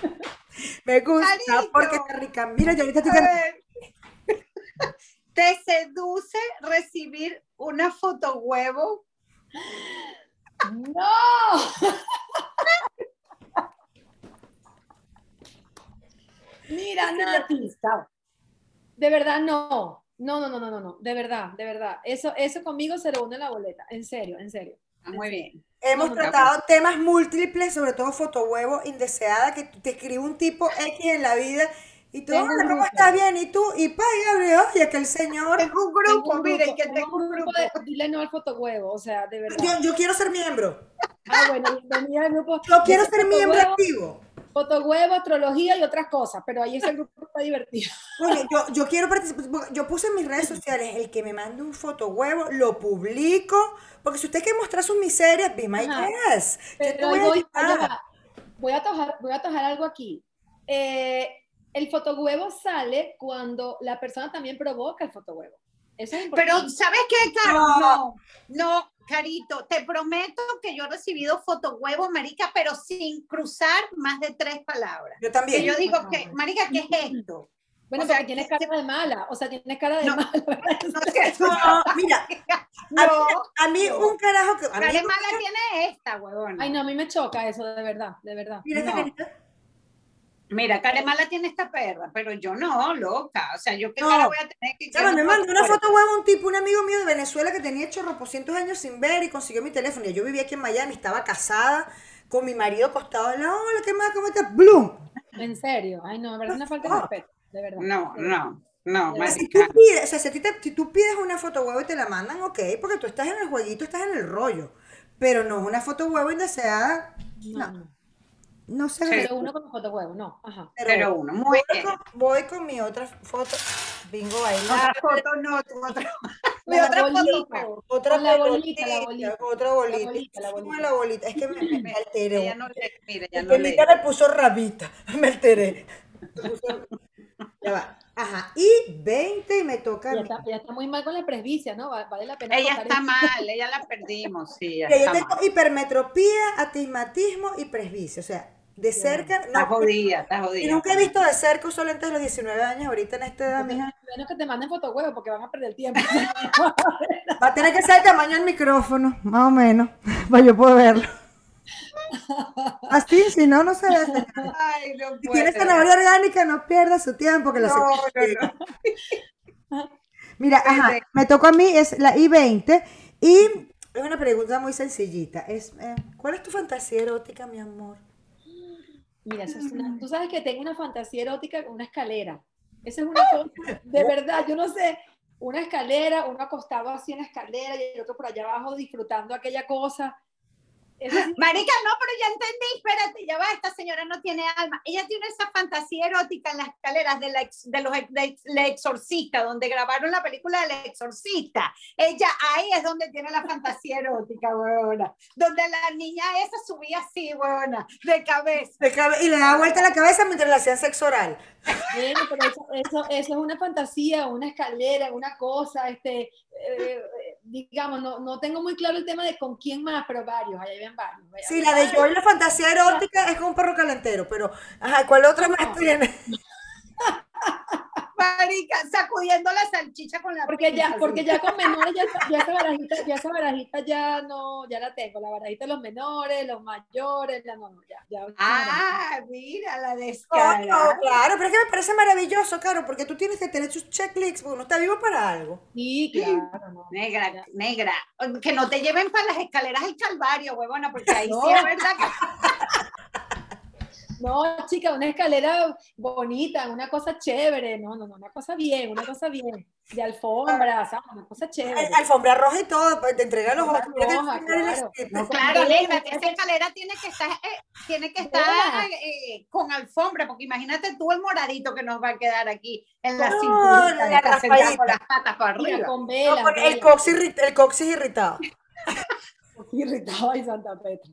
Speaker 1: Me gusta porque está rica. Mira, yo ahorita estoy
Speaker 2: ¿Te seduce recibir una foto huevo?
Speaker 3: ¡No! Mira, Nati. De verdad, no. No, no, no, no, no, no. De verdad, de verdad. Eso, eso conmigo se lo une la boleta. En serio, en serio.
Speaker 2: Ah, muy bien.
Speaker 1: Hemos tratado temas múltiples, sobre todo foto huevo indeseada, que te escribe un tipo X en la vida y tú, hola, ¿cómo estás bien? ¿Y tú? Y pa, Gabriel, oye, que el señor.
Speaker 2: Tengo un grupo, miren, que tengo un grupo.
Speaker 3: De, dile no al fotohuevo, o sea, de verdad.
Speaker 1: Yo, yo quiero ser miembro.
Speaker 3: Ah, bueno, bienvenida al grupo.
Speaker 1: Yo quiero ser miembro activo.
Speaker 3: Fotohuevo, astrología y otras cosas, pero ahí ese grupo está divertido.
Speaker 1: Oye, yo, yo quiero participar. Yo puse en mis redes sociales el que me mande un fotohuevo, lo publico, porque si usted quiere mostrar sus miserias, be my guest.
Speaker 3: Pero voy, voy, a voy, a tojar, voy a tojar algo aquí. Eh, el fotohuevo sale cuando la persona también provoca el fotohuevo. Eso es
Speaker 2: importante. Pero, ¿sabes qué, Caro? No, no, Carito, te prometo que yo he recibido fotohuevo, marica, pero sin cruzar más de tres palabras.
Speaker 1: Yo también.
Speaker 2: Que yo digo que, marica, ¿qué es esto?
Speaker 3: Bueno, o sea, tienes cara de mala, o sea, tienes cara de mala.
Speaker 1: No, mira, a, mí un carajo que... A
Speaker 2: cara de mala tiene esta, huevona.
Speaker 3: Ay, no, a mí me choca eso, de verdad, de verdad.
Speaker 1: Mira esta carita.
Speaker 2: Mira, Caremala tiene esta perra, pero yo no, loca. O sea, yo qué cara voy a tener que.
Speaker 1: Ya, me mandó una foto huevo un tipo, un amigo mío de Venezuela que tenía hecho por cientos años sin ver y consiguió mi teléfono. Y yo vivía aquí en Miami, estaba casada con mi marido acostado al lado. Hola, ¿qué más? ¿Cómo estás? ¡Blum!
Speaker 3: En serio. Ay, no, me parece una falta de respeto, de verdad.
Speaker 2: No, no. No,
Speaker 1: si tú pides, o sea, si, te, si, tú pides una foto huevo y te la mandan, ok, porque tú estás en el jueguito, estás en el rollo. Pero no es una foto huevo indeseada. no. no. No sé.
Speaker 3: Pero uno con foto huevo, no. Ajá.
Speaker 2: Pero, uno, muy voy
Speaker 1: bien. Con, voy con mi otra foto. Bingo ahí.
Speaker 2: La foto no, tu otra.
Speaker 3: Mi otra foto.
Speaker 1: Otra
Speaker 3: la bolita, la bolita.
Speaker 1: Otra bolita. La bolita, la bolita. La bolita. Es que me, me, me alteré.
Speaker 2: Ya no le, mira, ya no
Speaker 1: le. me puso rabita. Me alteré. Ya va. Ajá. Y 20 y me toca.
Speaker 3: Ya está, ya está muy mal con la presbicia, ¿no? Vale la pena.
Speaker 2: Ella está mal, ella la perdimos, sí. Ya
Speaker 1: yo tengo mal. hipermetropía, atismatismo y presbicia. O sea, de cerca.
Speaker 2: Está jodida, está jodida.
Speaker 1: Y nunca he visto de cerca uso lentes de los 19 años, ahorita en esta edad,
Speaker 3: mija. Menos que te manden fotohuevos porque van a perder tiempo.
Speaker 1: Va a tener que ser el tamaño del micrófono, más o menos, para yo poder verlo. Así, si no, no se ve.
Speaker 2: Ay, no
Speaker 1: si tienes zanahoria orgánica, no pierdas su tiempo. Que la no, no, no. Mira, ajá, me tocó a mí, es la I-20, y es una pregunta muy sencillita. Es, eh, ¿Cuál es tu fantasía erótica, mi amor?
Speaker 3: Mira, tú sabes que tengo una fantasía erótica con una escalera. Esa es una cosa, de verdad, yo no sé, una escalera, uno acostado así en la escalera y el otro por allá abajo disfrutando aquella cosa.
Speaker 2: Marica, no, pero ya entendí, espérate, ya va, esta señora no tiene alma. Ella tiene esa fantasía erótica en las escaleras de la, de los de exorcista, donde grabaron la película del exorcista. Ella ahí es donde tiene la fantasía erótica, weona. Donde la niña esa subía así, weona, de cabeza.
Speaker 1: De cabeza y le da vuelta la cabeza mientras le hacían sexo oral.
Speaker 3: Bueno, pero eso, eso, eso, es una fantasía, una escalera, una cosa, este, eh, digamos, no, no tengo muy claro el tema de con quién más, pero varios, ahí ven varios.
Speaker 1: Sí, la de yo y la fantasía erótica es con un perro calentero, pero, ajá, ¿cuál otra más tiene?
Speaker 2: Marica, sacudiendo la salchicha con la
Speaker 3: porque ya porque ya con menores ya, ya, esa barajita ya esa barajita ya no ya la tengo la barajita de los menores los mayores ya no, no ya, ya
Speaker 2: ah mira la descarga
Speaker 1: no, claro pero es que me parece maravilloso claro porque tú tienes que tener tus checklists porque uno está vivo para algo.
Speaker 3: Sí claro
Speaker 2: no, negra ya. negra. Que no te lleven para las escaleras del calvario huevona porque ahí sí es verdad que
Speaker 3: no, chica, una escalera bonita, una cosa chévere, no, no, no, una cosa bien, una cosa bien, de alfombra, ¿sabes? Una cosa chévere.
Speaker 1: alfombra roja y todo, pues, te entregan los ojos.
Speaker 2: Claro, no, claro esa escalera tiene que estar, eh, tiene que estar eh, con alfombra, porque imagínate tú el moradito que nos va a quedar aquí en la cintura, con las patas para arriba.
Speaker 3: con velas,
Speaker 1: el, coxis, el coxis irritado.
Speaker 3: irritado, ay, Santa Petra.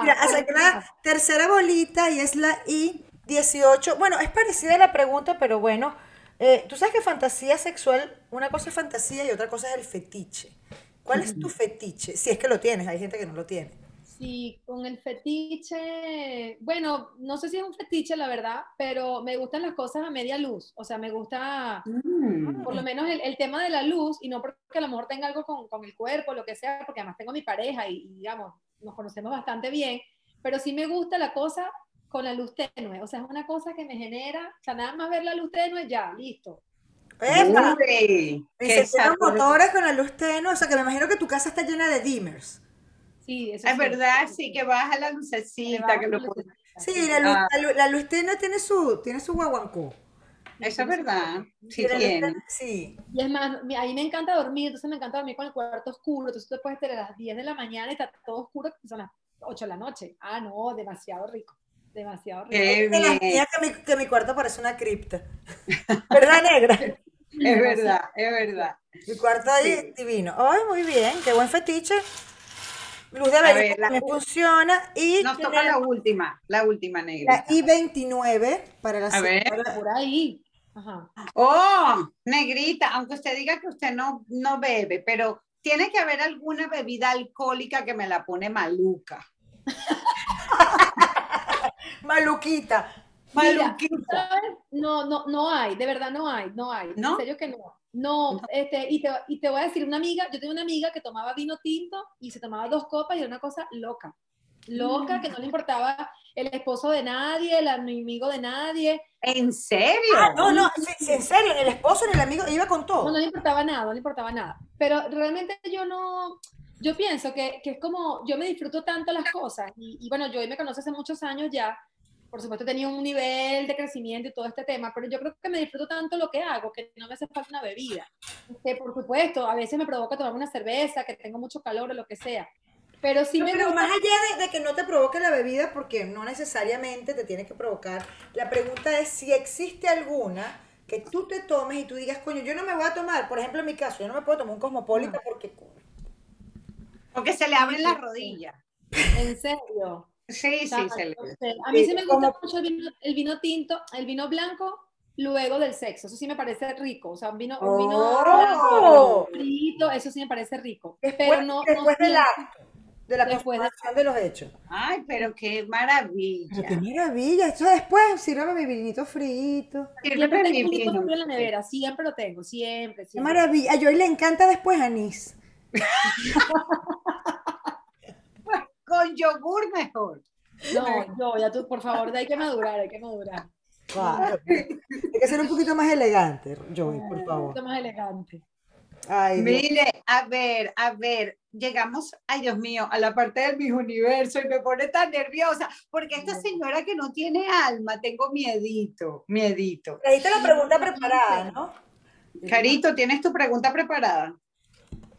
Speaker 1: Mira, hasta la tercera bolita y es la I-18. Bueno, es parecida a la pregunta, pero bueno, eh, tú sabes que fantasía sexual, una cosa es fantasía y otra cosa es el fetiche. ¿Cuál es tu fetiche? Si es que lo tienes, hay gente que no lo tiene.
Speaker 3: Sí, con el fetiche, bueno, no sé si es un fetiche, la verdad, pero me gustan las cosas a media luz. O sea, me gusta
Speaker 2: Mm.
Speaker 3: por lo menos el, el tema de la luz, y no porque a lo mejor tenga algo con, con el cuerpo, lo que sea, porque además tengo mi pareja y, y, digamos, nos conocemos bastante bien, pero sí me gusta la cosa con la luz tenue. O sea, es una cosa que me genera, o sea, nada más ver la luz tenue, ya, listo.
Speaker 1: ¡Epa!
Speaker 2: Uy,
Speaker 1: Encendieron
Speaker 2: sabroso.
Speaker 1: motores con la luz tenue, o sea que me imagino que tu casa está llena de dimmers.
Speaker 3: Sí, eso
Speaker 2: Es
Speaker 3: sí.
Speaker 2: verdad, sí, que baja la lucecita,
Speaker 3: baja
Speaker 2: que lo
Speaker 3: la
Speaker 2: pone-
Speaker 3: lucecita,
Speaker 1: Sí, la luz,
Speaker 2: Ah.
Speaker 1: la luz, la luz tenue tiene su, tiene su guaguancó.
Speaker 2: Eso es verdad, sí
Speaker 1: la
Speaker 2: tiene.
Speaker 1: Sí.
Speaker 3: Y es más, a mí me encanta dormir, entonces me encanta dormir con el cuarto oscuro, entonces tú te puedes tener a las 10 de la mañana y está todo oscuro, que son las 8 de la noche. Ah, no, demasiado rico, demasiado rico.
Speaker 2: Qué
Speaker 1: De las mías que mi, que mi cuarto parece una cripta. ¿Verdad, negra?
Speaker 2: es verdad, es verdad.
Speaker 1: Mi cuarto ahí
Speaker 2: Sí.
Speaker 1: divino. Ay, muy bien, qué buen fetiche. Luz de
Speaker 2: A
Speaker 1: velita
Speaker 2: ver, la-
Speaker 1: también funciona. Y
Speaker 2: Nos toca la última, la última
Speaker 1: la
Speaker 2: negra.
Speaker 1: I-29 para la
Speaker 2: A ver.
Speaker 3: Por ahí. Ajá.
Speaker 2: Oh, negrita, aunque usted diga que usted no, no bebe, pero tiene que haber alguna bebida alcohólica que me la pone maluca.
Speaker 1: Maluquita.
Speaker 3: Mira,
Speaker 2: Maluquita.
Speaker 3: ¿sabes? No, no, no hay, de verdad no hay, no hay.
Speaker 2: ¿No?
Speaker 3: En serio que no. No, este, y te, y te voy a decir, una amiga, yo tengo una amiga que tomaba vino tinto y se tomaba dos copas y era una cosa loca. Loca, que no le importaba el esposo de nadie, el amigo de nadie,
Speaker 2: ¿En serio?
Speaker 1: Ah, no, no, sí, sí, en serio, ni el esposo ni el amigo, iba con
Speaker 3: no,
Speaker 1: todo.
Speaker 3: no le importaba nada, no le importaba nada. Pero realmente yo no, yo pienso que, que es como, yo me disfruto tanto las cosas y, y bueno, yo me conoce hace muchos años ya, por supuesto tenía un nivel de crecimiento y todo este tema, pero yo creo que me disfruto tanto lo que hago, que no me hace falta una bebida. Que por supuesto, a veces me provoca tomarme una cerveza, que tengo mucho calor o lo que sea. Pero sí
Speaker 1: No,
Speaker 3: me
Speaker 1: pero
Speaker 3: gusta.
Speaker 1: más allá de, de que no te provoque la bebida, porque no necesariamente te tiene que provocar, la pregunta es si existe alguna que tú te tomes y tú digas, coño, yo no me voy a tomar, por ejemplo, en mi caso, yo no me puedo tomar un cosmopolita porque...
Speaker 2: Porque se le abren las rodillas.
Speaker 3: En serio.
Speaker 2: Sí, sí, se le...
Speaker 3: A mí sí me gusta
Speaker 1: Como-
Speaker 3: mucho el vino, el vino tinto, el vino blanco luego del sexo. Eso sí me parece rico. O sea, un vino, un vino
Speaker 1: ¡Oh!
Speaker 3: frito, eso sí me parece rico.
Speaker 1: Después,
Speaker 3: pero no,
Speaker 1: después
Speaker 3: no
Speaker 1: del acto, de la
Speaker 3: Después de-
Speaker 1: los hechos.
Speaker 2: Ay, pero qué
Speaker 1: Pero
Speaker 2: maravilla.
Speaker 1: qué maravilla, esto después, sírveme mi vinito frito.
Speaker 3: Siempre tengo
Speaker 2: mi
Speaker 3: un frío en la nevera, siempre lo tengo, siempre,
Speaker 1: Qué maravilla. A Joy le encanta después anís.
Speaker 2: Con yogur mejor.
Speaker 3: No, yo, ya tú, por favor, hay que madurar, hay que madurar.
Speaker 1: Claro. Hay que ser un poquito más elegante, Joy, por
Speaker 3: Un
Speaker 1: favor.
Speaker 3: poquito más elegante.
Speaker 1: Ay.
Speaker 2: Mire, a ver, a ver, llegamos, ay Dios mío, a la parte del mis universo y me pone tan nerviosa, porque esta señora que no tiene alma, tengo miedito, miedito.
Speaker 1: Trajiste la pregunta preparada, ¿no?
Speaker 2: Carito, ¿tienes tu pregunta preparada?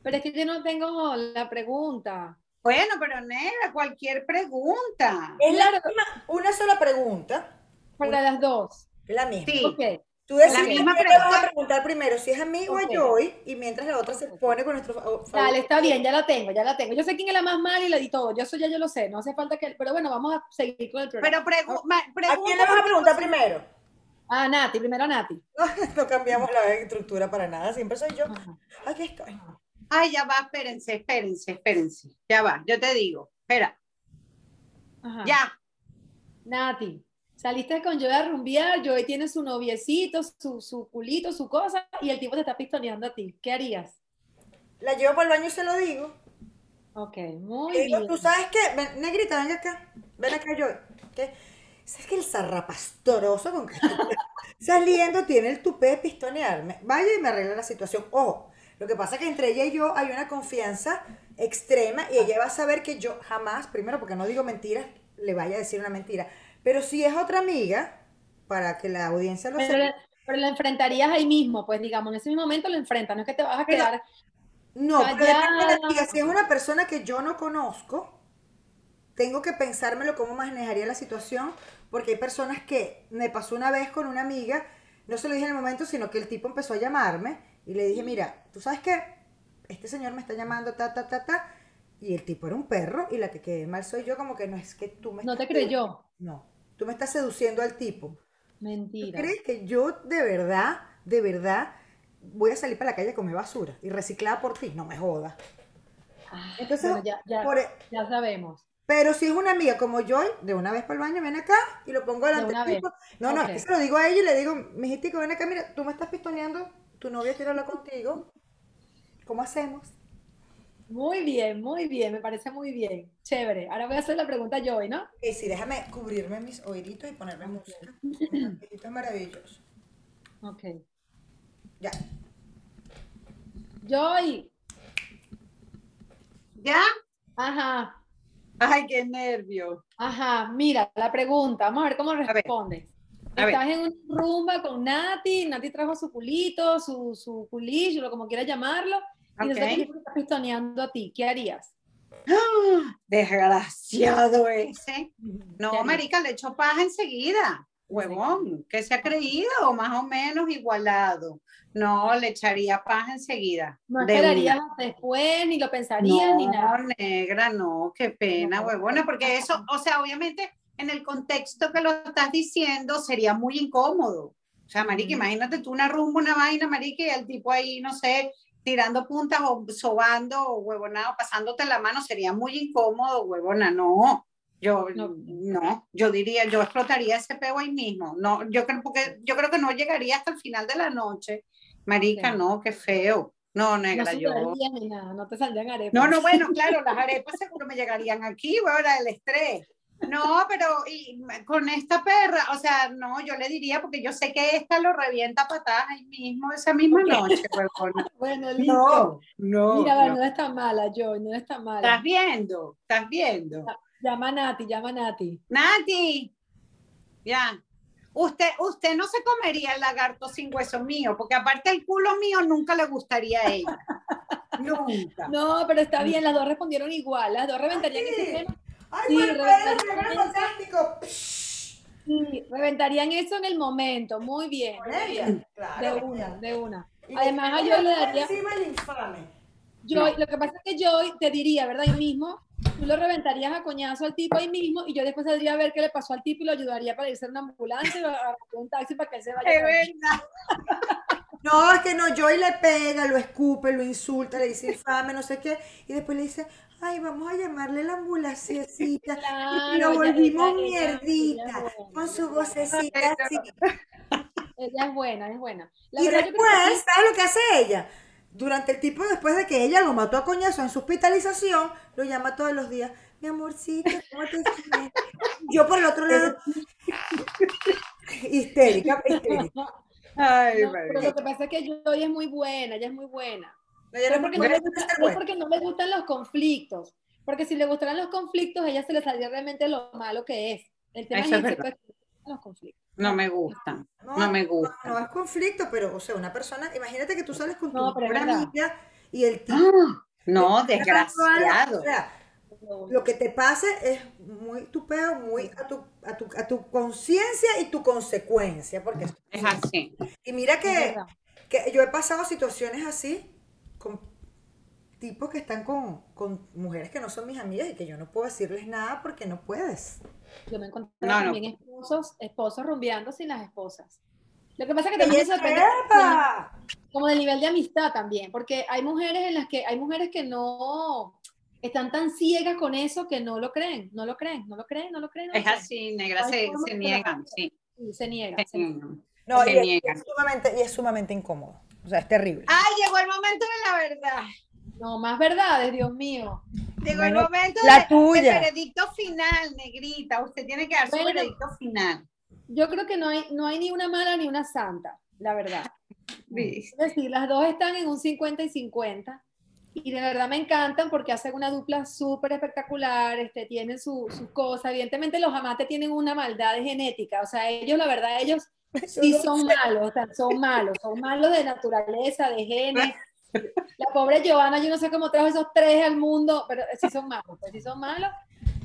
Speaker 3: Pero es que yo no tengo la pregunta.
Speaker 2: Bueno, pero negra, cualquier pregunta.
Speaker 1: Es la
Speaker 3: Claro.
Speaker 1: misma, una sola pregunta.
Speaker 3: Para las dos.
Speaker 1: Es la misma.
Speaker 2: Sí.
Speaker 1: Tú decides
Speaker 2: La misma
Speaker 1: quién vas a
Speaker 2: pregunta.
Speaker 1: preguntar primero, si es a mí o a. Joy, y mientras la otra se pone con nuestro favor.
Speaker 3: Dale, está bien, ya la tengo, ya la tengo. Yo sé quién es la más mala y la di todo. Yo eso ya yo lo sé, no hace falta que. Pero bueno, vamos a seguir con el programa.
Speaker 2: pero pregu-
Speaker 1: ¿A
Speaker 2: pregunta.
Speaker 1: quién le vas a preguntar primero?
Speaker 3: Ah, Nati, primero a Nati.
Speaker 1: No, no cambiamos la estructura para nada, siempre soy yo.
Speaker 3: Ajá.
Speaker 1: Aquí estoy.
Speaker 2: Ay, ya va, espérense, espérense, espérense. Ya va, yo te digo. Espera,
Speaker 3: Ajá.
Speaker 2: ya.
Speaker 3: Nati, saliste con Joey a rumbear, Joey tiene su noviecito, su, su culito, su cosa, y el tipo te está pistoneando a ti. ¿Qué harías?
Speaker 1: La llevo para el baño y se lo digo.
Speaker 3: Ok, muy
Speaker 1: digo,
Speaker 3: bien.
Speaker 1: Tú sabes qué, Ven, negrita, ven acá. Ven acá. ¿Qué? ¿Sabes que el zarrapastoroso con que saliendo tiene el tupé de pistonearme? Vaya y me arregla la situación. Ojo, lo que pasa es que entre ella y yo hay una confianza extrema y ella va a saber que yo jamás, primero porque no digo mentiras, le vaya a decir una mentira. Pero si es otra amiga, para que la audiencia lo
Speaker 3: Pero,
Speaker 1: sepa.
Speaker 3: pero lo enfrentarías ahí mismo, pues digamos, en ese mismo momento lo enfrentas, no es que te vas a
Speaker 1: Pero-
Speaker 3: quedar.
Speaker 1: No, pero depende de la
Speaker 3: Callada.
Speaker 1: amiga. Si es una persona que yo no conozco, tengo que pensármelo cómo manejaría la situación, porque hay personas que me pasó una vez con una amiga, no se lo dije en el momento, sino que el tipo empezó a llamarme y le dije, mira, tú sabes qué, este señor me está llamando, ta, ta, ta, ta, y el tipo era un perro y la que quedé mal soy yo, como que no es que tú me
Speaker 3: No te creyó.
Speaker 1: No, tú me estás seduciendo al tipo. ¿Tú
Speaker 3: Mentira.
Speaker 1: crees que yo de verdad, de verdad, voy a salir para la calle a comer basura y reciclada por ti? No me jodas.
Speaker 3: Ah,
Speaker 1: Entonces,
Speaker 3: bueno, ya, ya,
Speaker 1: por- e
Speaker 3: ya sabemos.
Speaker 1: Pero si es una amiga como yo, de una vez para el baño, ven acá y lo pongo delante del tipo. No, no, es que se lo digo a ella y le digo, mijitico, ven acá, mira, tú me estás pistoneando, tu novia quiere hablar contigo. ¿Cómo hacemos?
Speaker 3: Muy bien, muy bien, me parece muy bien. Chévere. Ahora voy a hacer la pregunta yo hoy, ¿no?
Speaker 1: Sí, sí, déjame cubrirme mis oíditos y ponerme música. Esto es maravilloso.
Speaker 3: Ok.
Speaker 1: Ya.
Speaker 3: Joy.
Speaker 2: ¿Ya?
Speaker 3: Ajá.
Speaker 2: Ay, qué nervio.
Speaker 3: Ajá, mira, la pregunta, vamos a ver cómo respondes. Estás en una rumba con Nati, Nati trajo su culito, su, su culillo, como quieras llamarlo, y okay. te está pistoneando a ti. ¿Qué harías?
Speaker 2: ¡Ah! Desgraciado ese. No, marica, le echo paja enseguida. Huevón, que se ha creído más o menos igualado. No, le echaría paja enseguida.
Speaker 3: No esperarías después, ni lo pensarías, ni nada.
Speaker 2: No, negra, no, qué pena, huevona, porque eso, o sea, obviamente en el contexto que lo estás diciendo sería muy incómodo. O sea, marica, imagínate tú una rumba, una vaina, marica, y el tipo ahí, no sé, tirando puntas o sobando o huevonado, pasándote la mano, sería muy incómodo, huevona, no. Yo no. yo diría, yo explotaría ese pego ahí mismo. No, yo creo porque yo creo que no llegaría hasta el final de la noche. Marica, no, qué feo. No, negra,
Speaker 3: no
Speaker 2: yo.
Speaker 3: Nada, no te saldrían arepas.
Speaker 2: No, no, bueno, claro, las arepas seguro me llegarían aquí, ahora el estrés. No, pero y con esta perra, o sea, no, yo le diría porque yo sé que esta lo revienta patadas ahí mismo esa misma noche.
Speaker 3: bueno, listo. No, no. Mira, no. no está mala, yo, no está mala.
Speaker 2: ¿Estás viendo? ¿Estás viendo?
Speaker 3: Llama a Nati, llama a Nati.
Speaker 2: Nati, ya. Usted, usted no se comería el lagarto sin hueso mío, porque aparte el culo mío nunca le gustaría a ella. nunca.
Speaker 3: No, pero está bien, las dos respondieron igual, las dos reventarían ese tema.
Speaker 1: ¡Ay, sí, reventarían, fantástico!
Speaker 3: Sí, reventarían eso en el momento, muy bien. Muy bien. Claro, de una, de una. Además, yo le daría.
Speaker 1: Encima el infame.
Speaker 3: Yo, lo que pasa es que yo te diría, ¿verdad? Ahí mismo, tú lo reventarías a coñazo al tipo ahí mismo y yo después saldría a ver qué le pasó al tipo y lo ayudaría para irse en una ambulancia o un taxi para que él se vaya.
Speaker 1: No, es que no, Joy le pega, lo escupe, lo insulta, le dice infame, no sé qué, y después le dice, ay, vamos a llamarle la ambulanciecita. y lo volvimos mierdita, con su vocecita así.
Speaker 3: Ella es buena, es buena.
Speaker 1: y después, ¿sabes lo que hace ella? Durante el tiempo después de que ella lo mató a coñazo en su hospitalización, lo llama todos los días. Mi amorcito, ¿cómo te sientes? Yo por el otro lado, histérica, histérica.
Speaker 3: Ay, pero lo que pasa es que Joy es muy buena, ella es muy buena. No, porque, no porque no le gustan los conflictos. Porque si le gustaran los conflictos, ella se le saldría realmente lo malo que es. El tema es, es los conflictos.
Speaker 2: No me gustan, no, me gusta.
Speaker 1: No, es conflicto, pero, o sea, una persona, imagínate que tú sales con tu mejor amiga y el tipo...
Speaker 2: Ah, no, desgraciado.
Speaker 1: O sea, lo que te pase es muy tu peo, muy a tu, a tu, a tu conciencia y tu consecuencia, porque
Speaker 2: es así.
Speaker 1: Y mira que, que yo he pasado situaciones así con tipos que están con, con, mujeres que no son mis amigas y que yo no puedo decirles nada porque no puedes.
Speaker 3: Yo me encontré también esposos, esposos rumbeando sin las esposas. Lo que pasa es que también eso depende como del nivel de amistad también, porque hay mujeres en las que hay mujeres que no están tan ciegas con eso que no lo creen, no lo creen, no lo creen, no lo creen.
Speaker 2: es así, negra, se, se, niegan, sí.
Speaker 3: Se niegan. Se niegan.
Speaker 1: No, y, Es, sumamente, y es sumamente incómodo. O sea, es terrible.
Speaker 2: ¡Ay, llegó el momento de la verdad!
Speaker 3: No, más verdades, Dios mío.
Speaker 2: Llegó el momento
Speaker 1: la tuya.
Speaker 2: veredicto final, negrita. Usted tiene que dar su veredicto final.
Speaker 3: Yo creo que no hay, no hay ni una mala ni una santa, la verdad. Es decir, las dos están en un 50 y 50 y de verdad me encantan porque hacen una dupla súper espectacular, este, tienen sus su cosas. Evidentemente los amantes tienen una maldad de genética, o sea, ellos, la verdad, ellos sí son malos, o sea, son malos, son malos de naturaleza, de genes. La pobre Giovanna, yo no sé cómo trajo esos tres al mundo, pero sí son malos, pues sí son malos.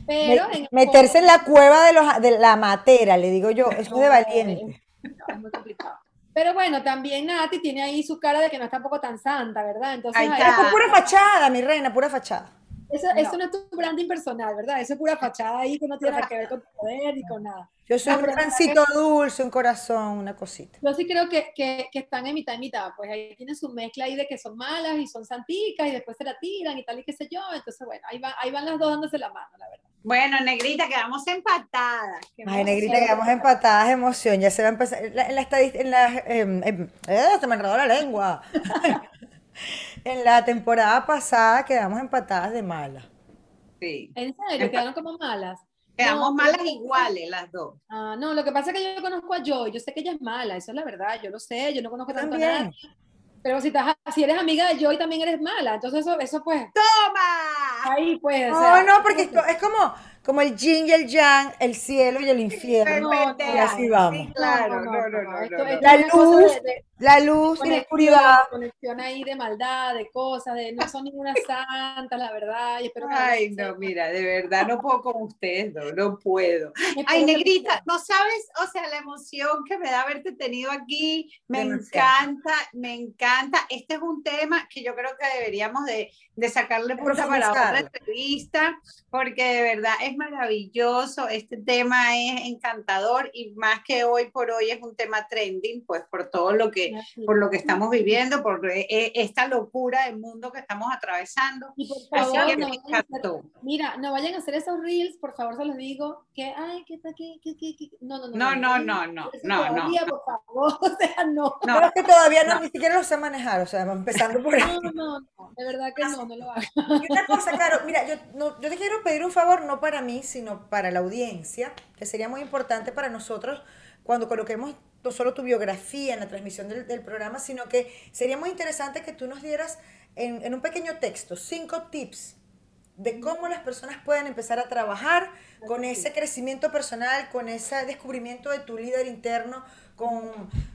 Speaker 3: Pero
Speaker 1: meterse en la cueva de, los, de la matera, le digo yo, eso es de valiente.
Speaker 3: es muy complicado. Pero bueno, también Nati tiene ahí su cara de que no está tampoco tan santa, ¿verdad? Entonces,
Speaker 1: ahí está. Es pura fachada, mi reina, pura fachada.
Speaker 3: Eso no. eso no es tu branding personal, ¿verdad? Eso es pura fachada ahí que no tiene nada que ver con tu poder y con nada.
Speaker 1: Yo soy un pancito dulce, un corazón, una cosita.
Speaker 3: Yo sí creo que, que, que, están en mitad y mitad, pues ahí tienen su mezcla ahí de que son malas y son santicas y después se la tiran y tal y qué sé yo. Entonces, bueno, ahí, va, ahí van las dos dándose la mano, la verdad.
Speaker 2: Bueno, Negrita, quedamos empatadas.
Speaker 1: Ay, Negrita, quedamos empatadas, emoción. Ya se va a empezar. En la, en la estadística, en la. Eh, eh, se me enredó la lengua. en la temporada pasada quedamos empatadas de malas.
Speaker 3: Sí. ¿En serio? ¿Quedaron como malas?
Speaker 2: Quedamos no, malas iguales las dos.
Speaker 3: Ah, no, lo que pasa es que yo conozco a Joy, yo sé que ella es mala, eso es la verdad, yo lo sé, yo no conozco tanto a nadie. Pero si, estás, si eres amiga de Joy también eres mala, entonces eso, eso pues...
Speaker 2: ¡Toma!
Speaker 3: Ahí pues...
Speaker 1: No, o sea, no, porque es como, como el yin y el yang, el cielo y el infierno.
Speaker 2: No,
Speaker 1: y así vamos.
Speaker 2: Sí, claro, no, no, no.
Speaker 3: Esto, esto
Speaker 1: La luz,
Speaker 3: de-
Speaker 1: la luz y la oscuridad.
Speaker 3: Conexión ahí de maldad, de cosas, de no son ninguna santa, la verdad. Y espero que
Speaker 2: Ay,
Speaker 3: no
Speaker 2: mira, de verdad, no puedo con ustedes, no, no puedo. Ay, Negrita, no sabes, o sea, la emoción que me da haberte tenido aquí, me
Speaker 1: Demasiado.
Speaker 2: encanta, me encanta. Este es un tema que yo creo que deberíamos de, de sacarle punta para otra entrevista, porque de verdad es maravilloso, este tema es encantador y más que hoy por hoy es un tema trending, pues por todo lo que, por lo que estamos viviendo, por eh, esta locura del mundo que estamos atravesando.
Speaker 3: Y por
Speaker 2: Así
Speaker 3: favor,
Speaker 2: que
Speaker 3: no
Speaker 2: me
Speaker 3: a hacer-
Speaker 2: encantó.
Speaker 3: mira, no vayan a hacer esos reels, por favor, se los digo, que, ay, que, que, que, que, que- no, no, no.
Speaker 2: No, no, no, no, no, no,
Speaker 3: todavía,
Speaker 2: no.
Speaker 3: por favor, o sea, no.
Speaker 2: No,
Speaker 1: Pero es que todavía no,
Speaker 2: no.
Speaker 1: ni siquiera lo sé manejar, o sea, empezando por ahí.
Speaker 3: No, no, no, de verdad que no, no lo hagan.
Speaker 1: Y una cosa, Caro, mira, yo, no, yo te quiero pedir un favor, no para mí, sino para la audiencia, que sería muy importante para nosotros cuando coloquemos no solo tu biografía en la transmisión del, del programa, sino que sería muy interesante que tú nos dieras en, en un pequeño texto cinco tips de cómo las personas pueden empezar a trabajar con ese crecimiento personal, con ese descubrimiento de tu líder interno, con,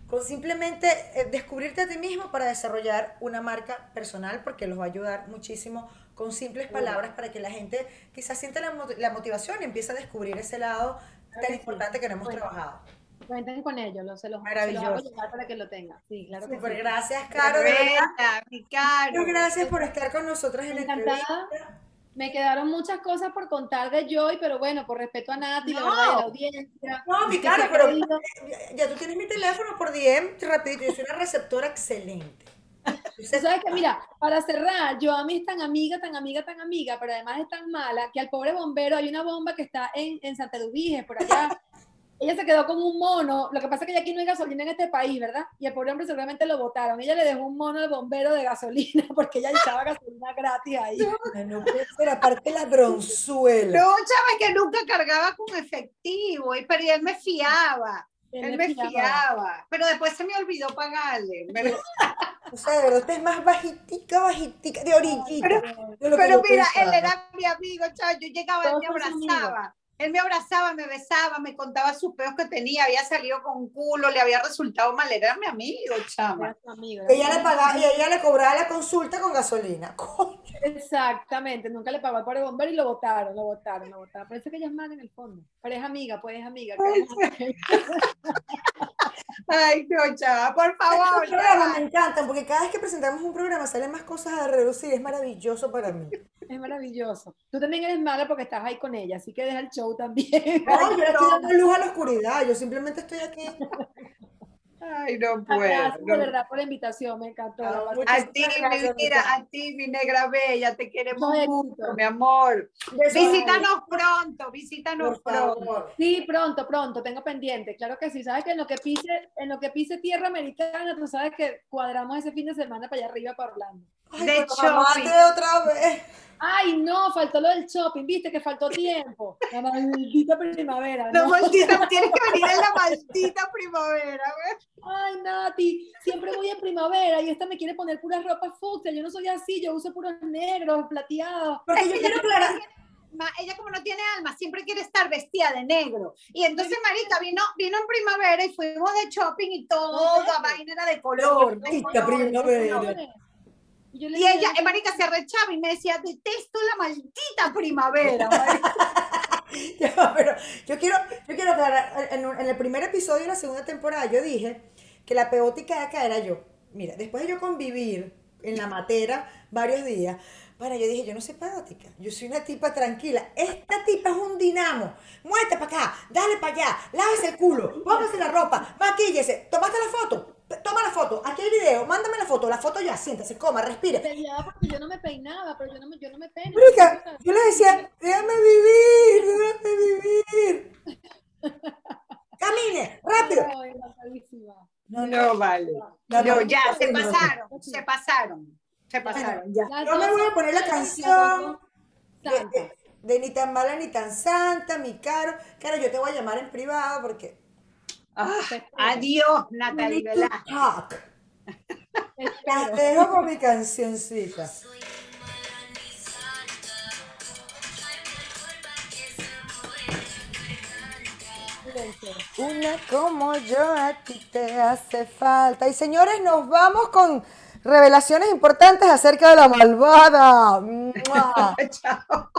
Speaker 1: con simplemente eh, descubrirte a ti mismo para desarrollar una marca personal, porque los va a ayudar muchísimo con simples palabras para que la gente quizás sienta la, la motivación y empiece a descubrir ese lado tan importante que no hemos
Speaker 3: Bueno.
Speaker 1: trabajado.
Speaker 3: Cuenten con ellos, lo, se, los, se los hago
Speaker 1: Maravilloso.
Speaker 3: llegar para que lo tengan. Sí, claro que
Speaker 1: Súper
Speaker 3: sí.
Speaker 1: gracias, Caro. Muchas gracias por estar con nosotros en la
Speaker 3: Encantada.
Speaker 1: entrevista.
Speaker 3: Me quedaron muchas cosas por contar de Joy, pero bueno, por respeto a Nati, la
Speaker 2: No.
Speaker 3: verdad, y a la audiencia.
Speaker 1: No, mi
Speaker 3: se ha
Speaker 1: pero ya- ya tú tienes mi teléfono por DM, rapidito, yo soy una receptora excelente.
Speaker 3: Tú sabes que, mira, para cerrar, yo a mí es tan amiga, tan amiga, tan amiga, pero además es tan mala que al pobre bombero hay una bomba que está en, en Santa Eduviges, por allá. Ella se quedó con un mono. Lo que pasa es que ya aquí no hay gasolina en este país, ¿verdad? Y el pobre hombre seguramente lo votaron. Ella le dejó un mono al bombero de gasolina porque ella echaba gasolina gratis ahí.
Speaker 1: No puede ser, aparte la bronzuela.
Speaker 2: No, sabes que nunca cargaba con efectivo, y, pero él me fiaba. Él me fiaba. Pero después se me olvidó pagarle. Pero,
Speaker 1: O sea, de verdad, usted es más bajitica, bajitica, de orillita. de lo que
Speaker 2: pero mira,
Speaker 1: pensaba.
Speaker 2: él era mi amigo, chao. Yo llegaba, él me abrazaba. Él me abrazaba, me besaba, me contaba sus peos que tenía, había salido con un culo, le había resultado mal, era mi amigo, chama.
Speaker 3: Amigo,
Speaker 1: ella le pagaba, y ella le cobraba la consulta con gasolina. Coño.
Speaker 3: Exactamente, nunca le pagó al pobre bombero y lo votaron, lo votaron, lo votaron. Parece que ella es mala en el fondo. Pero es amiga, pues es amiga.
Speaker 2: Ay, no, chava, por favor.
Speaker 1: Estos programas me encantan porque cada vez que presentamos un programa salen más cosas a reducir. Es maravilloso para mí.
Speaker 3: Es maravilloso. Tú también eres mala porque estás ahí con ella, así que deja el show también.
Speaker 1: No, yo estoy dando luz a la oscuridad. Yo simplemente estoy aquí.
Speaker 2: Ay, no puedo.
Speaker 3: Gracias de verdad por la invitación, me encantó.
Speaker 1: Ah,
Speaker 2: A ti, mi vida, a ti, mi negra bella, te queremos
Speaker 3: Mucho
Speaker 2: mi amor. Visítanos pronto, visítanos pronto.
Speaker 3: Sí, pronto, pronto, tengo pendiente. Claro que sí. Sabes que en lo que pise, en lo que pise tierra americana, tú sabes que cuadramos ese fin de semana para allá arriba para Orlando.
Speaker 1: Ay,
Speaker 2: De shopping.
Speaker 1: otra vez.
Speaker 3: Ay, no, faltó lo del shopping, viste que faltó tiempo. La maldita primavera.
Speaker 2: La
Speaker 3: ¿no?
Speaker 2: maldita, tienes que venir en la maldita primavera, ¿ves?
Speaker 3: Ay, Nati, siempre voy en primavera y esta me quiere poner puras ropas fucsia. Yo no soy así, yo uso puros negros, plateados.
Speaker 1: Porque yo quiero aclarar.
Speaker 2: Ella como no tiene alma, siempre quiere estar vestida de negro. Y entonces, Marica, vino, vino en primavera y fuimos de shopping y todo, la vaina era de color.
Speaker 1: Maldita primavera.
Speaker 3: Y, yo le
Speaker 2: Y ella, Marica, se arrechaba y me decía, detesto la maldita primavera. marica".
Speaker 1: Ya va, pero yo quiero, yo quiero aclarar, en, en el primer episodio de la segunda temporada yo dije que la peótica de acá era yo. Mira, después de yo convivir en la matera varios días. Bueno, yo dije, yo no soy parótica, yo soy una tipa tranquila. Esta tipa es un dinamo. Muévete para acá, dale para allá, lávese el culo, póngase la ropa, maquíllese. ¿Tomaste la foto? Toma la foto, aquí hay video, mándame la foto, la foto ya, siéntase, coma, respire.
Speaker 3: porque yo no me peinaba, pero yo no me, yo no me peino.
Speaker 1: yo le decía, déjame vivir, déjame vivir. Camine, rápido.
Speaker 2: No, no, vale. No, ya, se pasaron, se pasaron. Se pasaron, ya.
Speaker 1: Yo me voy a poner la canción de, ni tan mala ni tan santa, mi caro. Claro, yo te voy a llamar en privado porque.
Speaker 2: Ah, adiós, Natalie
Speaker 1: Te dejo con mi cancioncita. Una como yo a ti te hace falta. Y señores, nos vamos con revelaciones importantes acerca de la malvada. Chao.